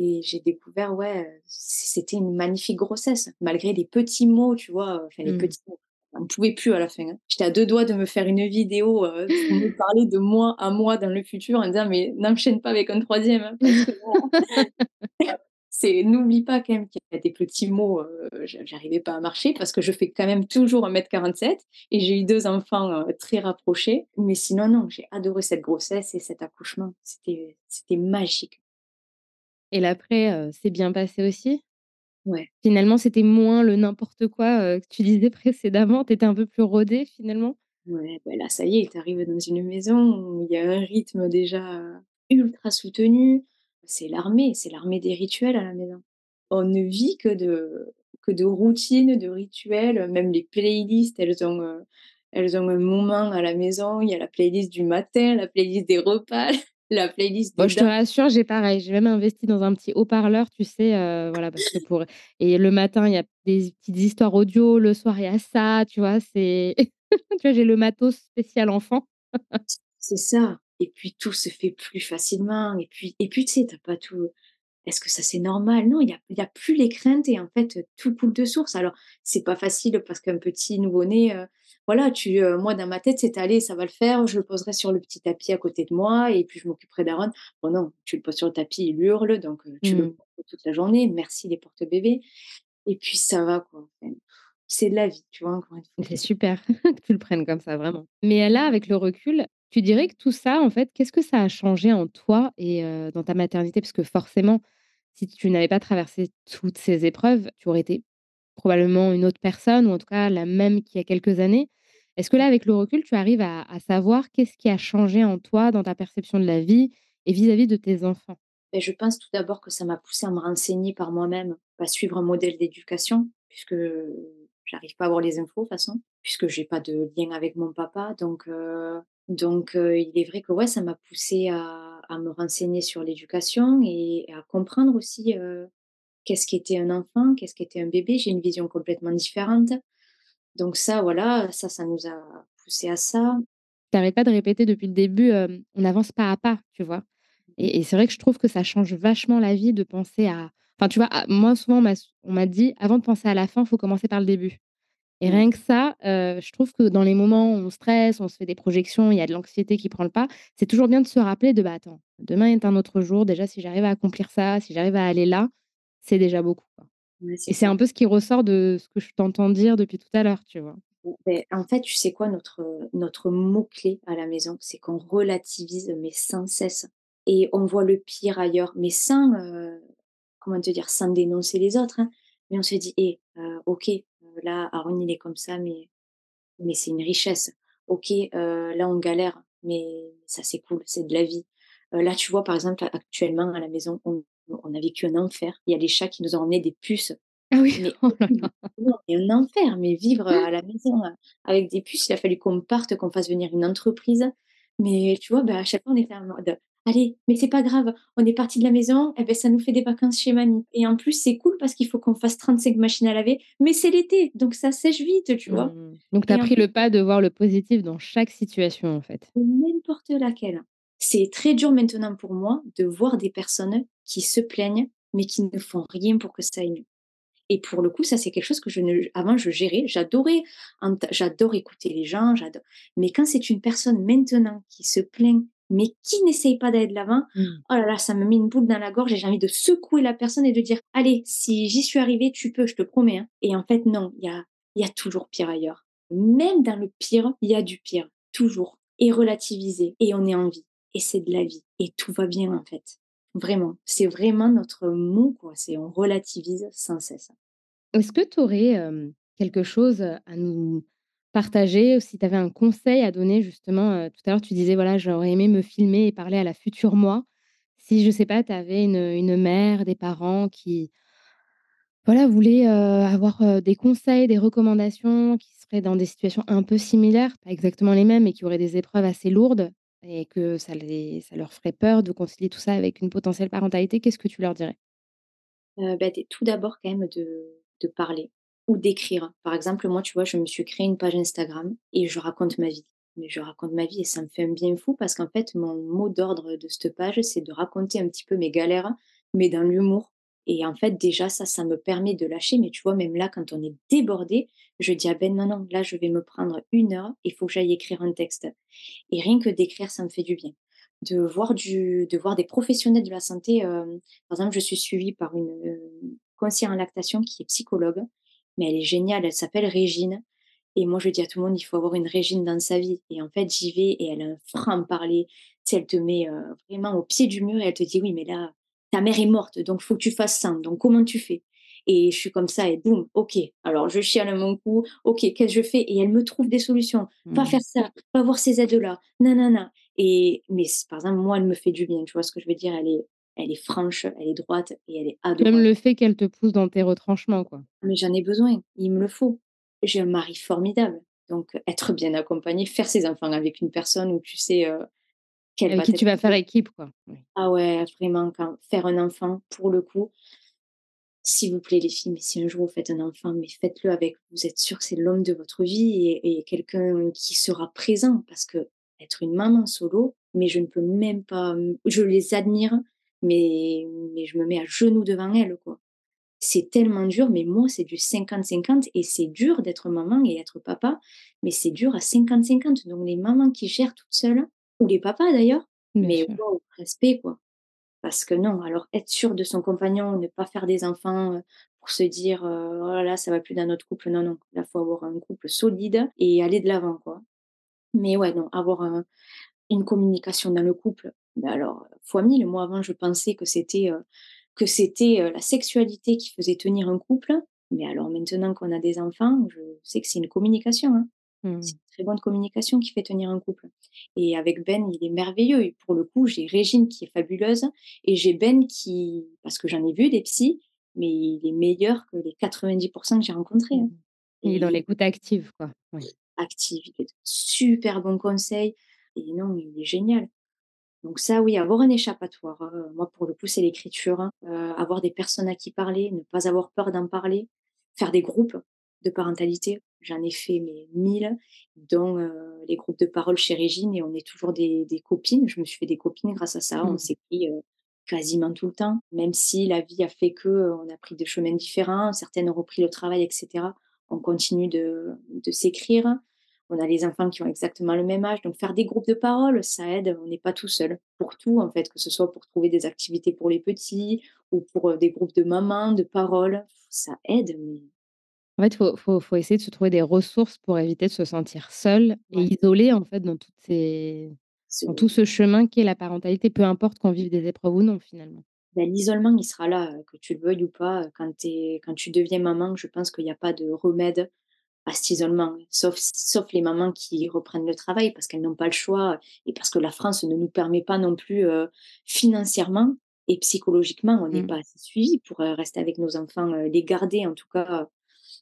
et j'ai découvert, ouais, heu, c'était une magnifique grossesse, malgré les petits mots, tu vois? Enfin les Mmh. petits mots, j'en pouvais plus à la fin, hein. J'étais à 2 doigts de me faire une vidéo, heu, pour me parler de moi à moi dans le futur en disant: «Mais n'enchaîne pas avec un 3e hein, parce que là» c'est n'oublie pas quand même qu'il y a des petits mots, j'a j'arrivais pas à marcher parce que je fais quand même toujours 1 m 47 et j'ai eu 2 enfants, heu, très rapprochés. Mais sinon, non, j'ai adoré cette grossesse et cet accouchement. C'était c'était magique. Et l'après, heu, s'est bien passé aussi? Ouais. Finalement, c'était moins le n'importe quoi, que tu disais précédemment, tu étais un peu plus rodée finalement? Ouais, bah, là, ça y est, tu arrives dans une maison où il y a un rythme déjà ultra soutenu. C'est l'armée, c'est l'armée des rituels à la maison. On ne vit que de que de routines, de rituels, même les playlists, elles ont, heu, elles ont un moment à la maison. Il y a la playlist du matin, la playlist des repas, la playlist Bon, je te rassure, j'ai pareil. J'ai même investi dans un petit haut-parleur, tu sais, heu, voilà, parce que pour et le matin, il y a des petites histoires audio, le soir, il y a ça, tu vois? C'est tu vois, j'ai le matos spécial enfant. C'est ça et puis tout se fait plus facilement et puis et puis tu sais, tu as pas tout est-ce que ça c'est normal? Non, il y a y a plus les craintes et en fait, tout coule de source. Alors, c'est pas facile parce qu'un petit nouveau-né, voilà, tu, moi dans ma tête, c'était: «Allez, ça va le faire, je le poserai sur le petit tapis à côté de moi et puis je m'occuperai d'Aaron». Bon non, tu le poses sur le tapis, il hurle donc tu le Mmh. portes toute la journée. Merci les porte-bébés et puis ça va quoi. Enfin, c'est de la vie, tu vois? Encore une fois. C'est super que tu le prennes comme ça, vraiment. Mais là, avec le recul, tu dirais que tout ça, en fait, qu'est-ce que ça a changé en toi et heu, dans ta maternité? Parce que forcément, si tu n'avais pas traversé toutes ces épreuves, tu aurais été probablement une autre personne ou en tout cas la même qu'il y a quelques années. Est-ce que là, avec le recul, tu arrives à savoir qu'est-ce qui a changé en toi, dans ta perception de la vie et vis-à-vis de tes enfants? Beh, je pense tout d'abord que ça m'a poussée à me renseigner par moi-même, à suivre un modèle d'éducation puisque, j'arrive pas à avoir les infos de toute façon, puisque j'ai pas de lien avec mon papa donc heu donc il est vrai que, ouais, ça m'a poussée à à me renseigner sur l'éducation et à comprendre aussi, qu'est-ce qu'était un enfant, qu'est-ce qu'était un bébé. J'ai une vision complètement différente donc ça, voilà, ça, ça nous a poussé à ça. Tu arrêtes pas de répéter depuis le début, «On avance pas à pas», tu vois? Mmh mh. Et et c'est vrai que je trouve que ça change vachement la vie de penser à enfin, tu vois, à moi, souvent, on m'a dit: «Avant de penser à la fin, il faut commencer par le début» et Ouais. rien que ça, heu, je trouve que dans les moments où on stresse, on se fait des projections, il y a de l'anxiété qui prend le pas, c'est toujours bien de se rappeler de: «Bah, attends, demain est un autre jour. Déjà, si j'arrive à accomplir ça, si j'arrive à aller là, c'est déjà beaucoup, quoi» Ouais, c'est et c'est un peu ce qui ressort de ce que je t'entends dire depuis tout à l'heure, tu vois? Mmh, en fait, tu sais quoi? Notre, notre mot-clé à la maison, c'est qu'on relativise mais sans cesse et on voit le pire ailleurs, mais sans, comment te dire? Sans dénoncer les autres, hein, mais on se dit: «Eh, OK, là, Aaron, il est comme ça, mais mais c'est une richesse. OK, heu, là, on galère, mais ça, c'est cool, c'est de la vie». Heu, là, tu vois, par exemple, actuellement, à la maison, on on a vécu un enfer. Il y a les chats qui nous ont emmené des puces, Ah oui, mais oh mais un enfer, mais vivre, heu, à la maison, heu, avec des puces, il a fallu qu'on parte, qu'on fasse venir une entreprise, mais tu vois, bah, à chaque fois, on était en mode: «Allez, mais c'est pas grave, on est partis de la maison et beh, ça nous fait des vacances chez mamie et en plus, c'est cool parce qu'il faut qu'on fasse 35 machines à laver, mais c'est l'été, donc ça sèche vite», tu vois? Mmh. Donc tu as Et pris le pas de voir le positif dans chaque situation, en fait? N'importe laquelle. C'est très dur maintenant pour moi de voir des personnes qui se plaignent, mais qui ne font rien pour que ça aille mieux et pour le coup, ça, c'est quelque chose que je ne avant, je gérais. J'adorais j'adore écouter les gens, j'ado mais quand c'est une personne maintenant qui se plaint, mais qui n'essaye pas d'aller de l'avant, Mmh. oh là là, ça me met une boule dans la gorge et j'ai envie de secouer la personne et de dire: «Allez, si j'y suis arrivée, tu peux, je te promets, hein» et en fait, non, il y a y a toujours pire ailleurs. Même dans le pire, il y a du pire, toujours et relativiser et on est en vie et c'est de la vie et tout va bien, en fait. Vraiment, c'est vraiment notre mot, quoi, c'est on relativise sans cesse. Est-ce que tu aurais, hem, quelque chose, à nous partager ou si tu avais un conseil à donner justement, heu, tout à l'heure tu disais voilà: «J'aurais aimé me filmer et parler à la future moi». Si je sais pas, tu avais une, une mère, des parents qui voilà, voulaient, heu, avoir, heu, des conseils, des recommandations, qui seraient dans des situations un peu similaires, pas exactement les mêmes, mais qui auraient des épreuves assez lourdes et que ça les ça leur ferait peur de concilier tout ça avec une potentielle parentalité, qu'est-ce que tu leur dirais? Bah, tout d'abord quand même de de parler. Ou d'écrire. Par exemple, moi, tu vois, je me suis créé une page Instagram et je raconte ma vie. Mais je raconte ma vie et ça me fait un bien fou parce qu'en fait, mon mot d'ordre de cette page, c'est de raconter un petit peu mes galères, mais dans l'humour. Et en fait, déjà, ça, ça me permet de lâcher. Mais tu vois, même là, quand on est débordé, je dis à Ben, non, non, là, je vais me prendre une heure, il faut que j'aille écrire un texte. Et rien que d'écrire, ça me fait du bien. De voir, du, de voir des professionnels de la santé. euh, par exemple, je suis suivie par une euh, conseillère en lactation qui est psychologue, mais elle est géniale, elle s'appelle Régine. Et moi, je dis à tout le monde, il faut avoir une Régine dans sa vie. Et en fait, j'y vais et elle a un franc-parler. Tu sais, elle te met euh, vraiment au pied du mur et elle te dit, oui, mais là, ta mère est morte, donc il faut que tu fasses ça. Donc, comment tu fais? Et je suis comme ça et boum, ok. Alors, je chiale mon coup, ok, qu'est-ce que je fais? Et elle me trouve des solutions. Pas Mmh. faire ça, pas voir ces aides-là, nanana. Et, mais par exemple, moi, elle me fait du bien. Tu vois ce que je veux dire? Elle est, elle est franche, elle est droite et elle est Même adorable. le fait qu'elle te pousse dans tes retranchements, quoi. Mais j'en ai besoin, il me le faut. J'ai un mari formidable. Donc, être bien accompagné, faire ses enfants avec une personne où tu sais euh, qu'elle va Avec qui tu vas faire équipe, quoi. Ah ouais, vraiment, quand faire un enfant, pour le coup, s'il vous plaît, les filles, mais si un jour vous faites un enfant, mais faites-le avec, vous êtes sûr que c'est l'homme de votre vie et, et quelqu'un qui sera présent, parce que être une maman solo, mais je ne peux même pas, je les admire, mais, mais je me mets à genoux devant elles, quoi. C'est tellement dur, mais moi, c'est du 50-50 et c'est dur d'être maman et être papa, mais c'est dur à 50-50. Donc, les mamans qui gèrent toutes seules, ou les papas d'ailleurs, mais waouh, respect, quoi. Parce que non, alors être sûr de son compagnon, ne pas faire des enfants euh, pour se dire euh, oh là là, ça va plus dans notre couple. Non, non, là, faut avoir un couple solide et aller de l'avant, quoi. Mais ouais, non, avoir un- une communication dans le couple, ben alors, fois mille. Moi, avant, je pensais que c'était euh, que c'était euh, la sexualité qui faisait tenir un couple. Mais alors, maintenant qu'on a des enfants, je sais que c'est une communication. hein. C'est Mmh. une très bonne communication qui fait tenir un couple. Et avec Ben, il est merveilleux. Et pour le coup, j'ai Régine qui est fabuleuse et j'ai Ben qui, parce que j'en ai vu des psys, mais il est meilleur que les 90% que j'ai rencontrés. Mmh hein. Il est dans Et l'écoute active, quoi. Oui. active, il est de super bons conseils. Et non, il est génial. Donc ça, oui, avoir un échappatoire. hein. Moi, pour le coup, c'est l'écriture. hein. Euh, avoir des personnes à qui parler, ne pas avoir peur d'en parler, faire des groupes de parentalité. J'en ai fait mais mille, dont euh, les groupes de parole chez Régine, et on est toujours des, des copines. Je me suis fait des copines grâce à ça. On Mmh. s'écrit euh, quasiment tout le temps, même si la vie a fait que on a pris des chemins différents. Certaines ont repris le travail, etc. On continue de, de s'écrire. On a les enfants qui ont exactement le même âge. Donc, faire des groupes de parole, ça aide. On n'est pas tout seul. Pour tout, en fait, que ce soit pour trouver des activités pour les petits ou pour euh, des groupes de mamans, de parole, ça aide. Mais En fait, faut faut faut essayer de se trouver des ressources pour éviter de se sentir seul et isolé, en fait, dans toutes ces dans tout ce- chemin qu'est la parentalité, peu importe qu'on vive des épreuves ou non, finalement. ben, l'isolement, il sera là, euh, que tu le veuilles ou pas. euh, quand tu deviens maman, je pense qu'il n'y a pas de remède à cet isolement, sauf, sauf les mamans qui reprennent le travail parce qu'elles n'ont pas le choix et parce que la France ne nous permet pas non plus euh, financièrement et psychologiquement, on n'est Mmh. pas assez suivi pour euh, rester avec nos enfants, euh, les garder en tout cas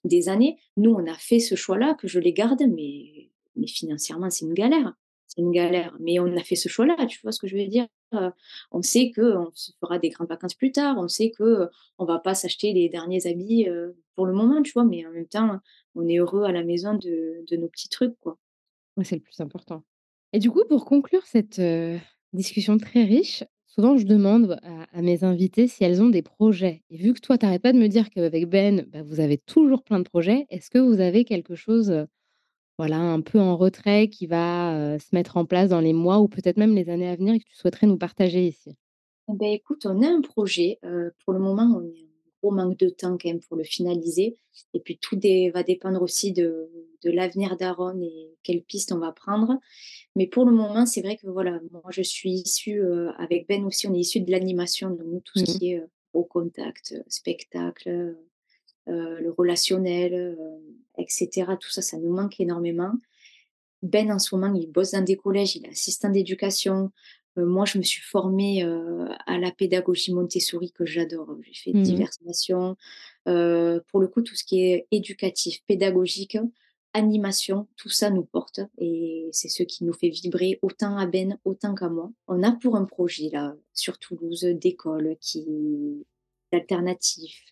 des années. Nous, on a fait ce choix-là, que je les garde, mais, mais financièrement, c'est une galère. C'est une galère. Mais on a fait ce choix-là, tu vois ce que je veux dire? Euh, On sait qu'on se fera des grandes vacances plus tard, on sait que on va pas s'acheter les derniers habits euh, pour le moment, tu vois, mais en même temps, on est heureux à la maison de, nos petits trucs, quoi. C'est le plus important. Et du coup, pour conclure cette, discussion très riche, souvent je demande à mes invités si elles ont des projets. Et vu que toi, tu arrêtes pas de me dire qu'avec Ben, bah, vous avez toujours plein de projets, est-ce que vous avez quelque chose, voilà, un peu en retrait qui va, se mettre en place dans les mois ou peut-être même les années à venir et que tu souhaiterais nous partager ici? Ben écoute, on a un projet. euh, pour le moment, on est en gros manque de temps quand même pour le finaliser. Et puis tout va dépendre aussi de, de l'avenir d'Aaron et quelle piste on va prendre. Mais pour le moment, c'est vrai que voilà, moi je suis issue, euh, avec Ben aussi, on est issu de l'animation, donc tout ce Mmh qui est au contact, spectacle, le relationnel, euh, etc. Tout ça, ça nous manque énormément. Ben, en ce moment, il bosse dans des collèges, il est assistant d'éducation. Euh, moi, je me suis formée euh, à la pédagogie Montessori que j'adore. J'ai fait Mmh diverses. Euh, pour le coup, tout ce qui est éducatif, pédagogique, animation, tout ça nous porte et c'est ce qui nous fait vibrer autant à Ben, autant qu'à moi. On a pour un projet là sur Toulouse d'école qui alternatif,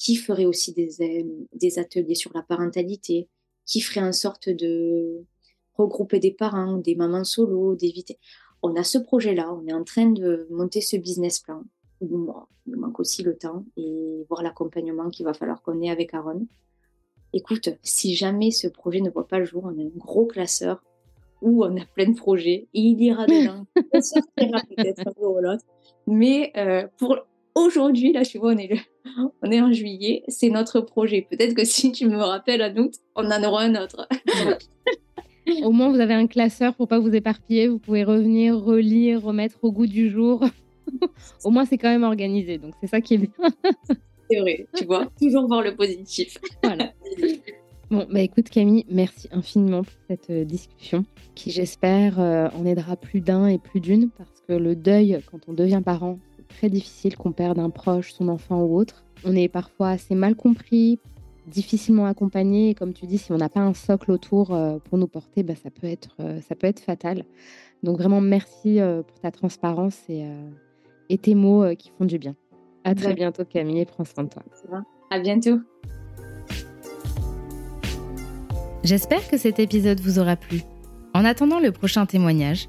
qui ferait aussi des, des ateliers sur la parentalité, qui ferait en sorte de regrouper des parents, des mamans solo, d'éviter. On a ce projet-là, on est en train de monter ce business plan. Il manque aussi le temps et voir l'accompagnement qu'il va falloir qu'on ait avec Aaron. Écoute, si jamais ce projet ne voit pas le jour, on a un gros classeur où on a plein de projets et il ira dedans. Il sortira peut-être un jour ou l'autre. Mais euh, pour aujourd'hui, là, je vois, on est, on est en juillet, c'est notre projet. Peut-être que si tu me rappelles en août, on en aura un autre. au moins, vous avez un classeur pour pas vous éparpiller. Vous pouvez revenir, relire, remettre au goût du jour. au moins, c'est quand même organisé. Donc, c'est ça qui est bien. c'est vrai, tu vois, toujours voir le positif. voilà. Bon, bah écoute Camille, merci infiniment pour cette euh, discussion qui j'espère euh, en aidera plus d'un et plus d'une parce que le deuil quand on devient parent, très difficile qu'on perde un proche, son enfant ou autre. On est parfois assez mal compris, difficilement accompagné et comme tu dis, si on n'a pas un socle autour euh, pour nous porter, bah, ça, peut être, ça peut être fatal. Donc vraiment merci pour ta transparence et, et tes mots qui font du bien. À très bientôt Camille et prends soin de toi. À bientôt. J'espère que cet épisode vous aura plu. En attendant le prochain témoignage,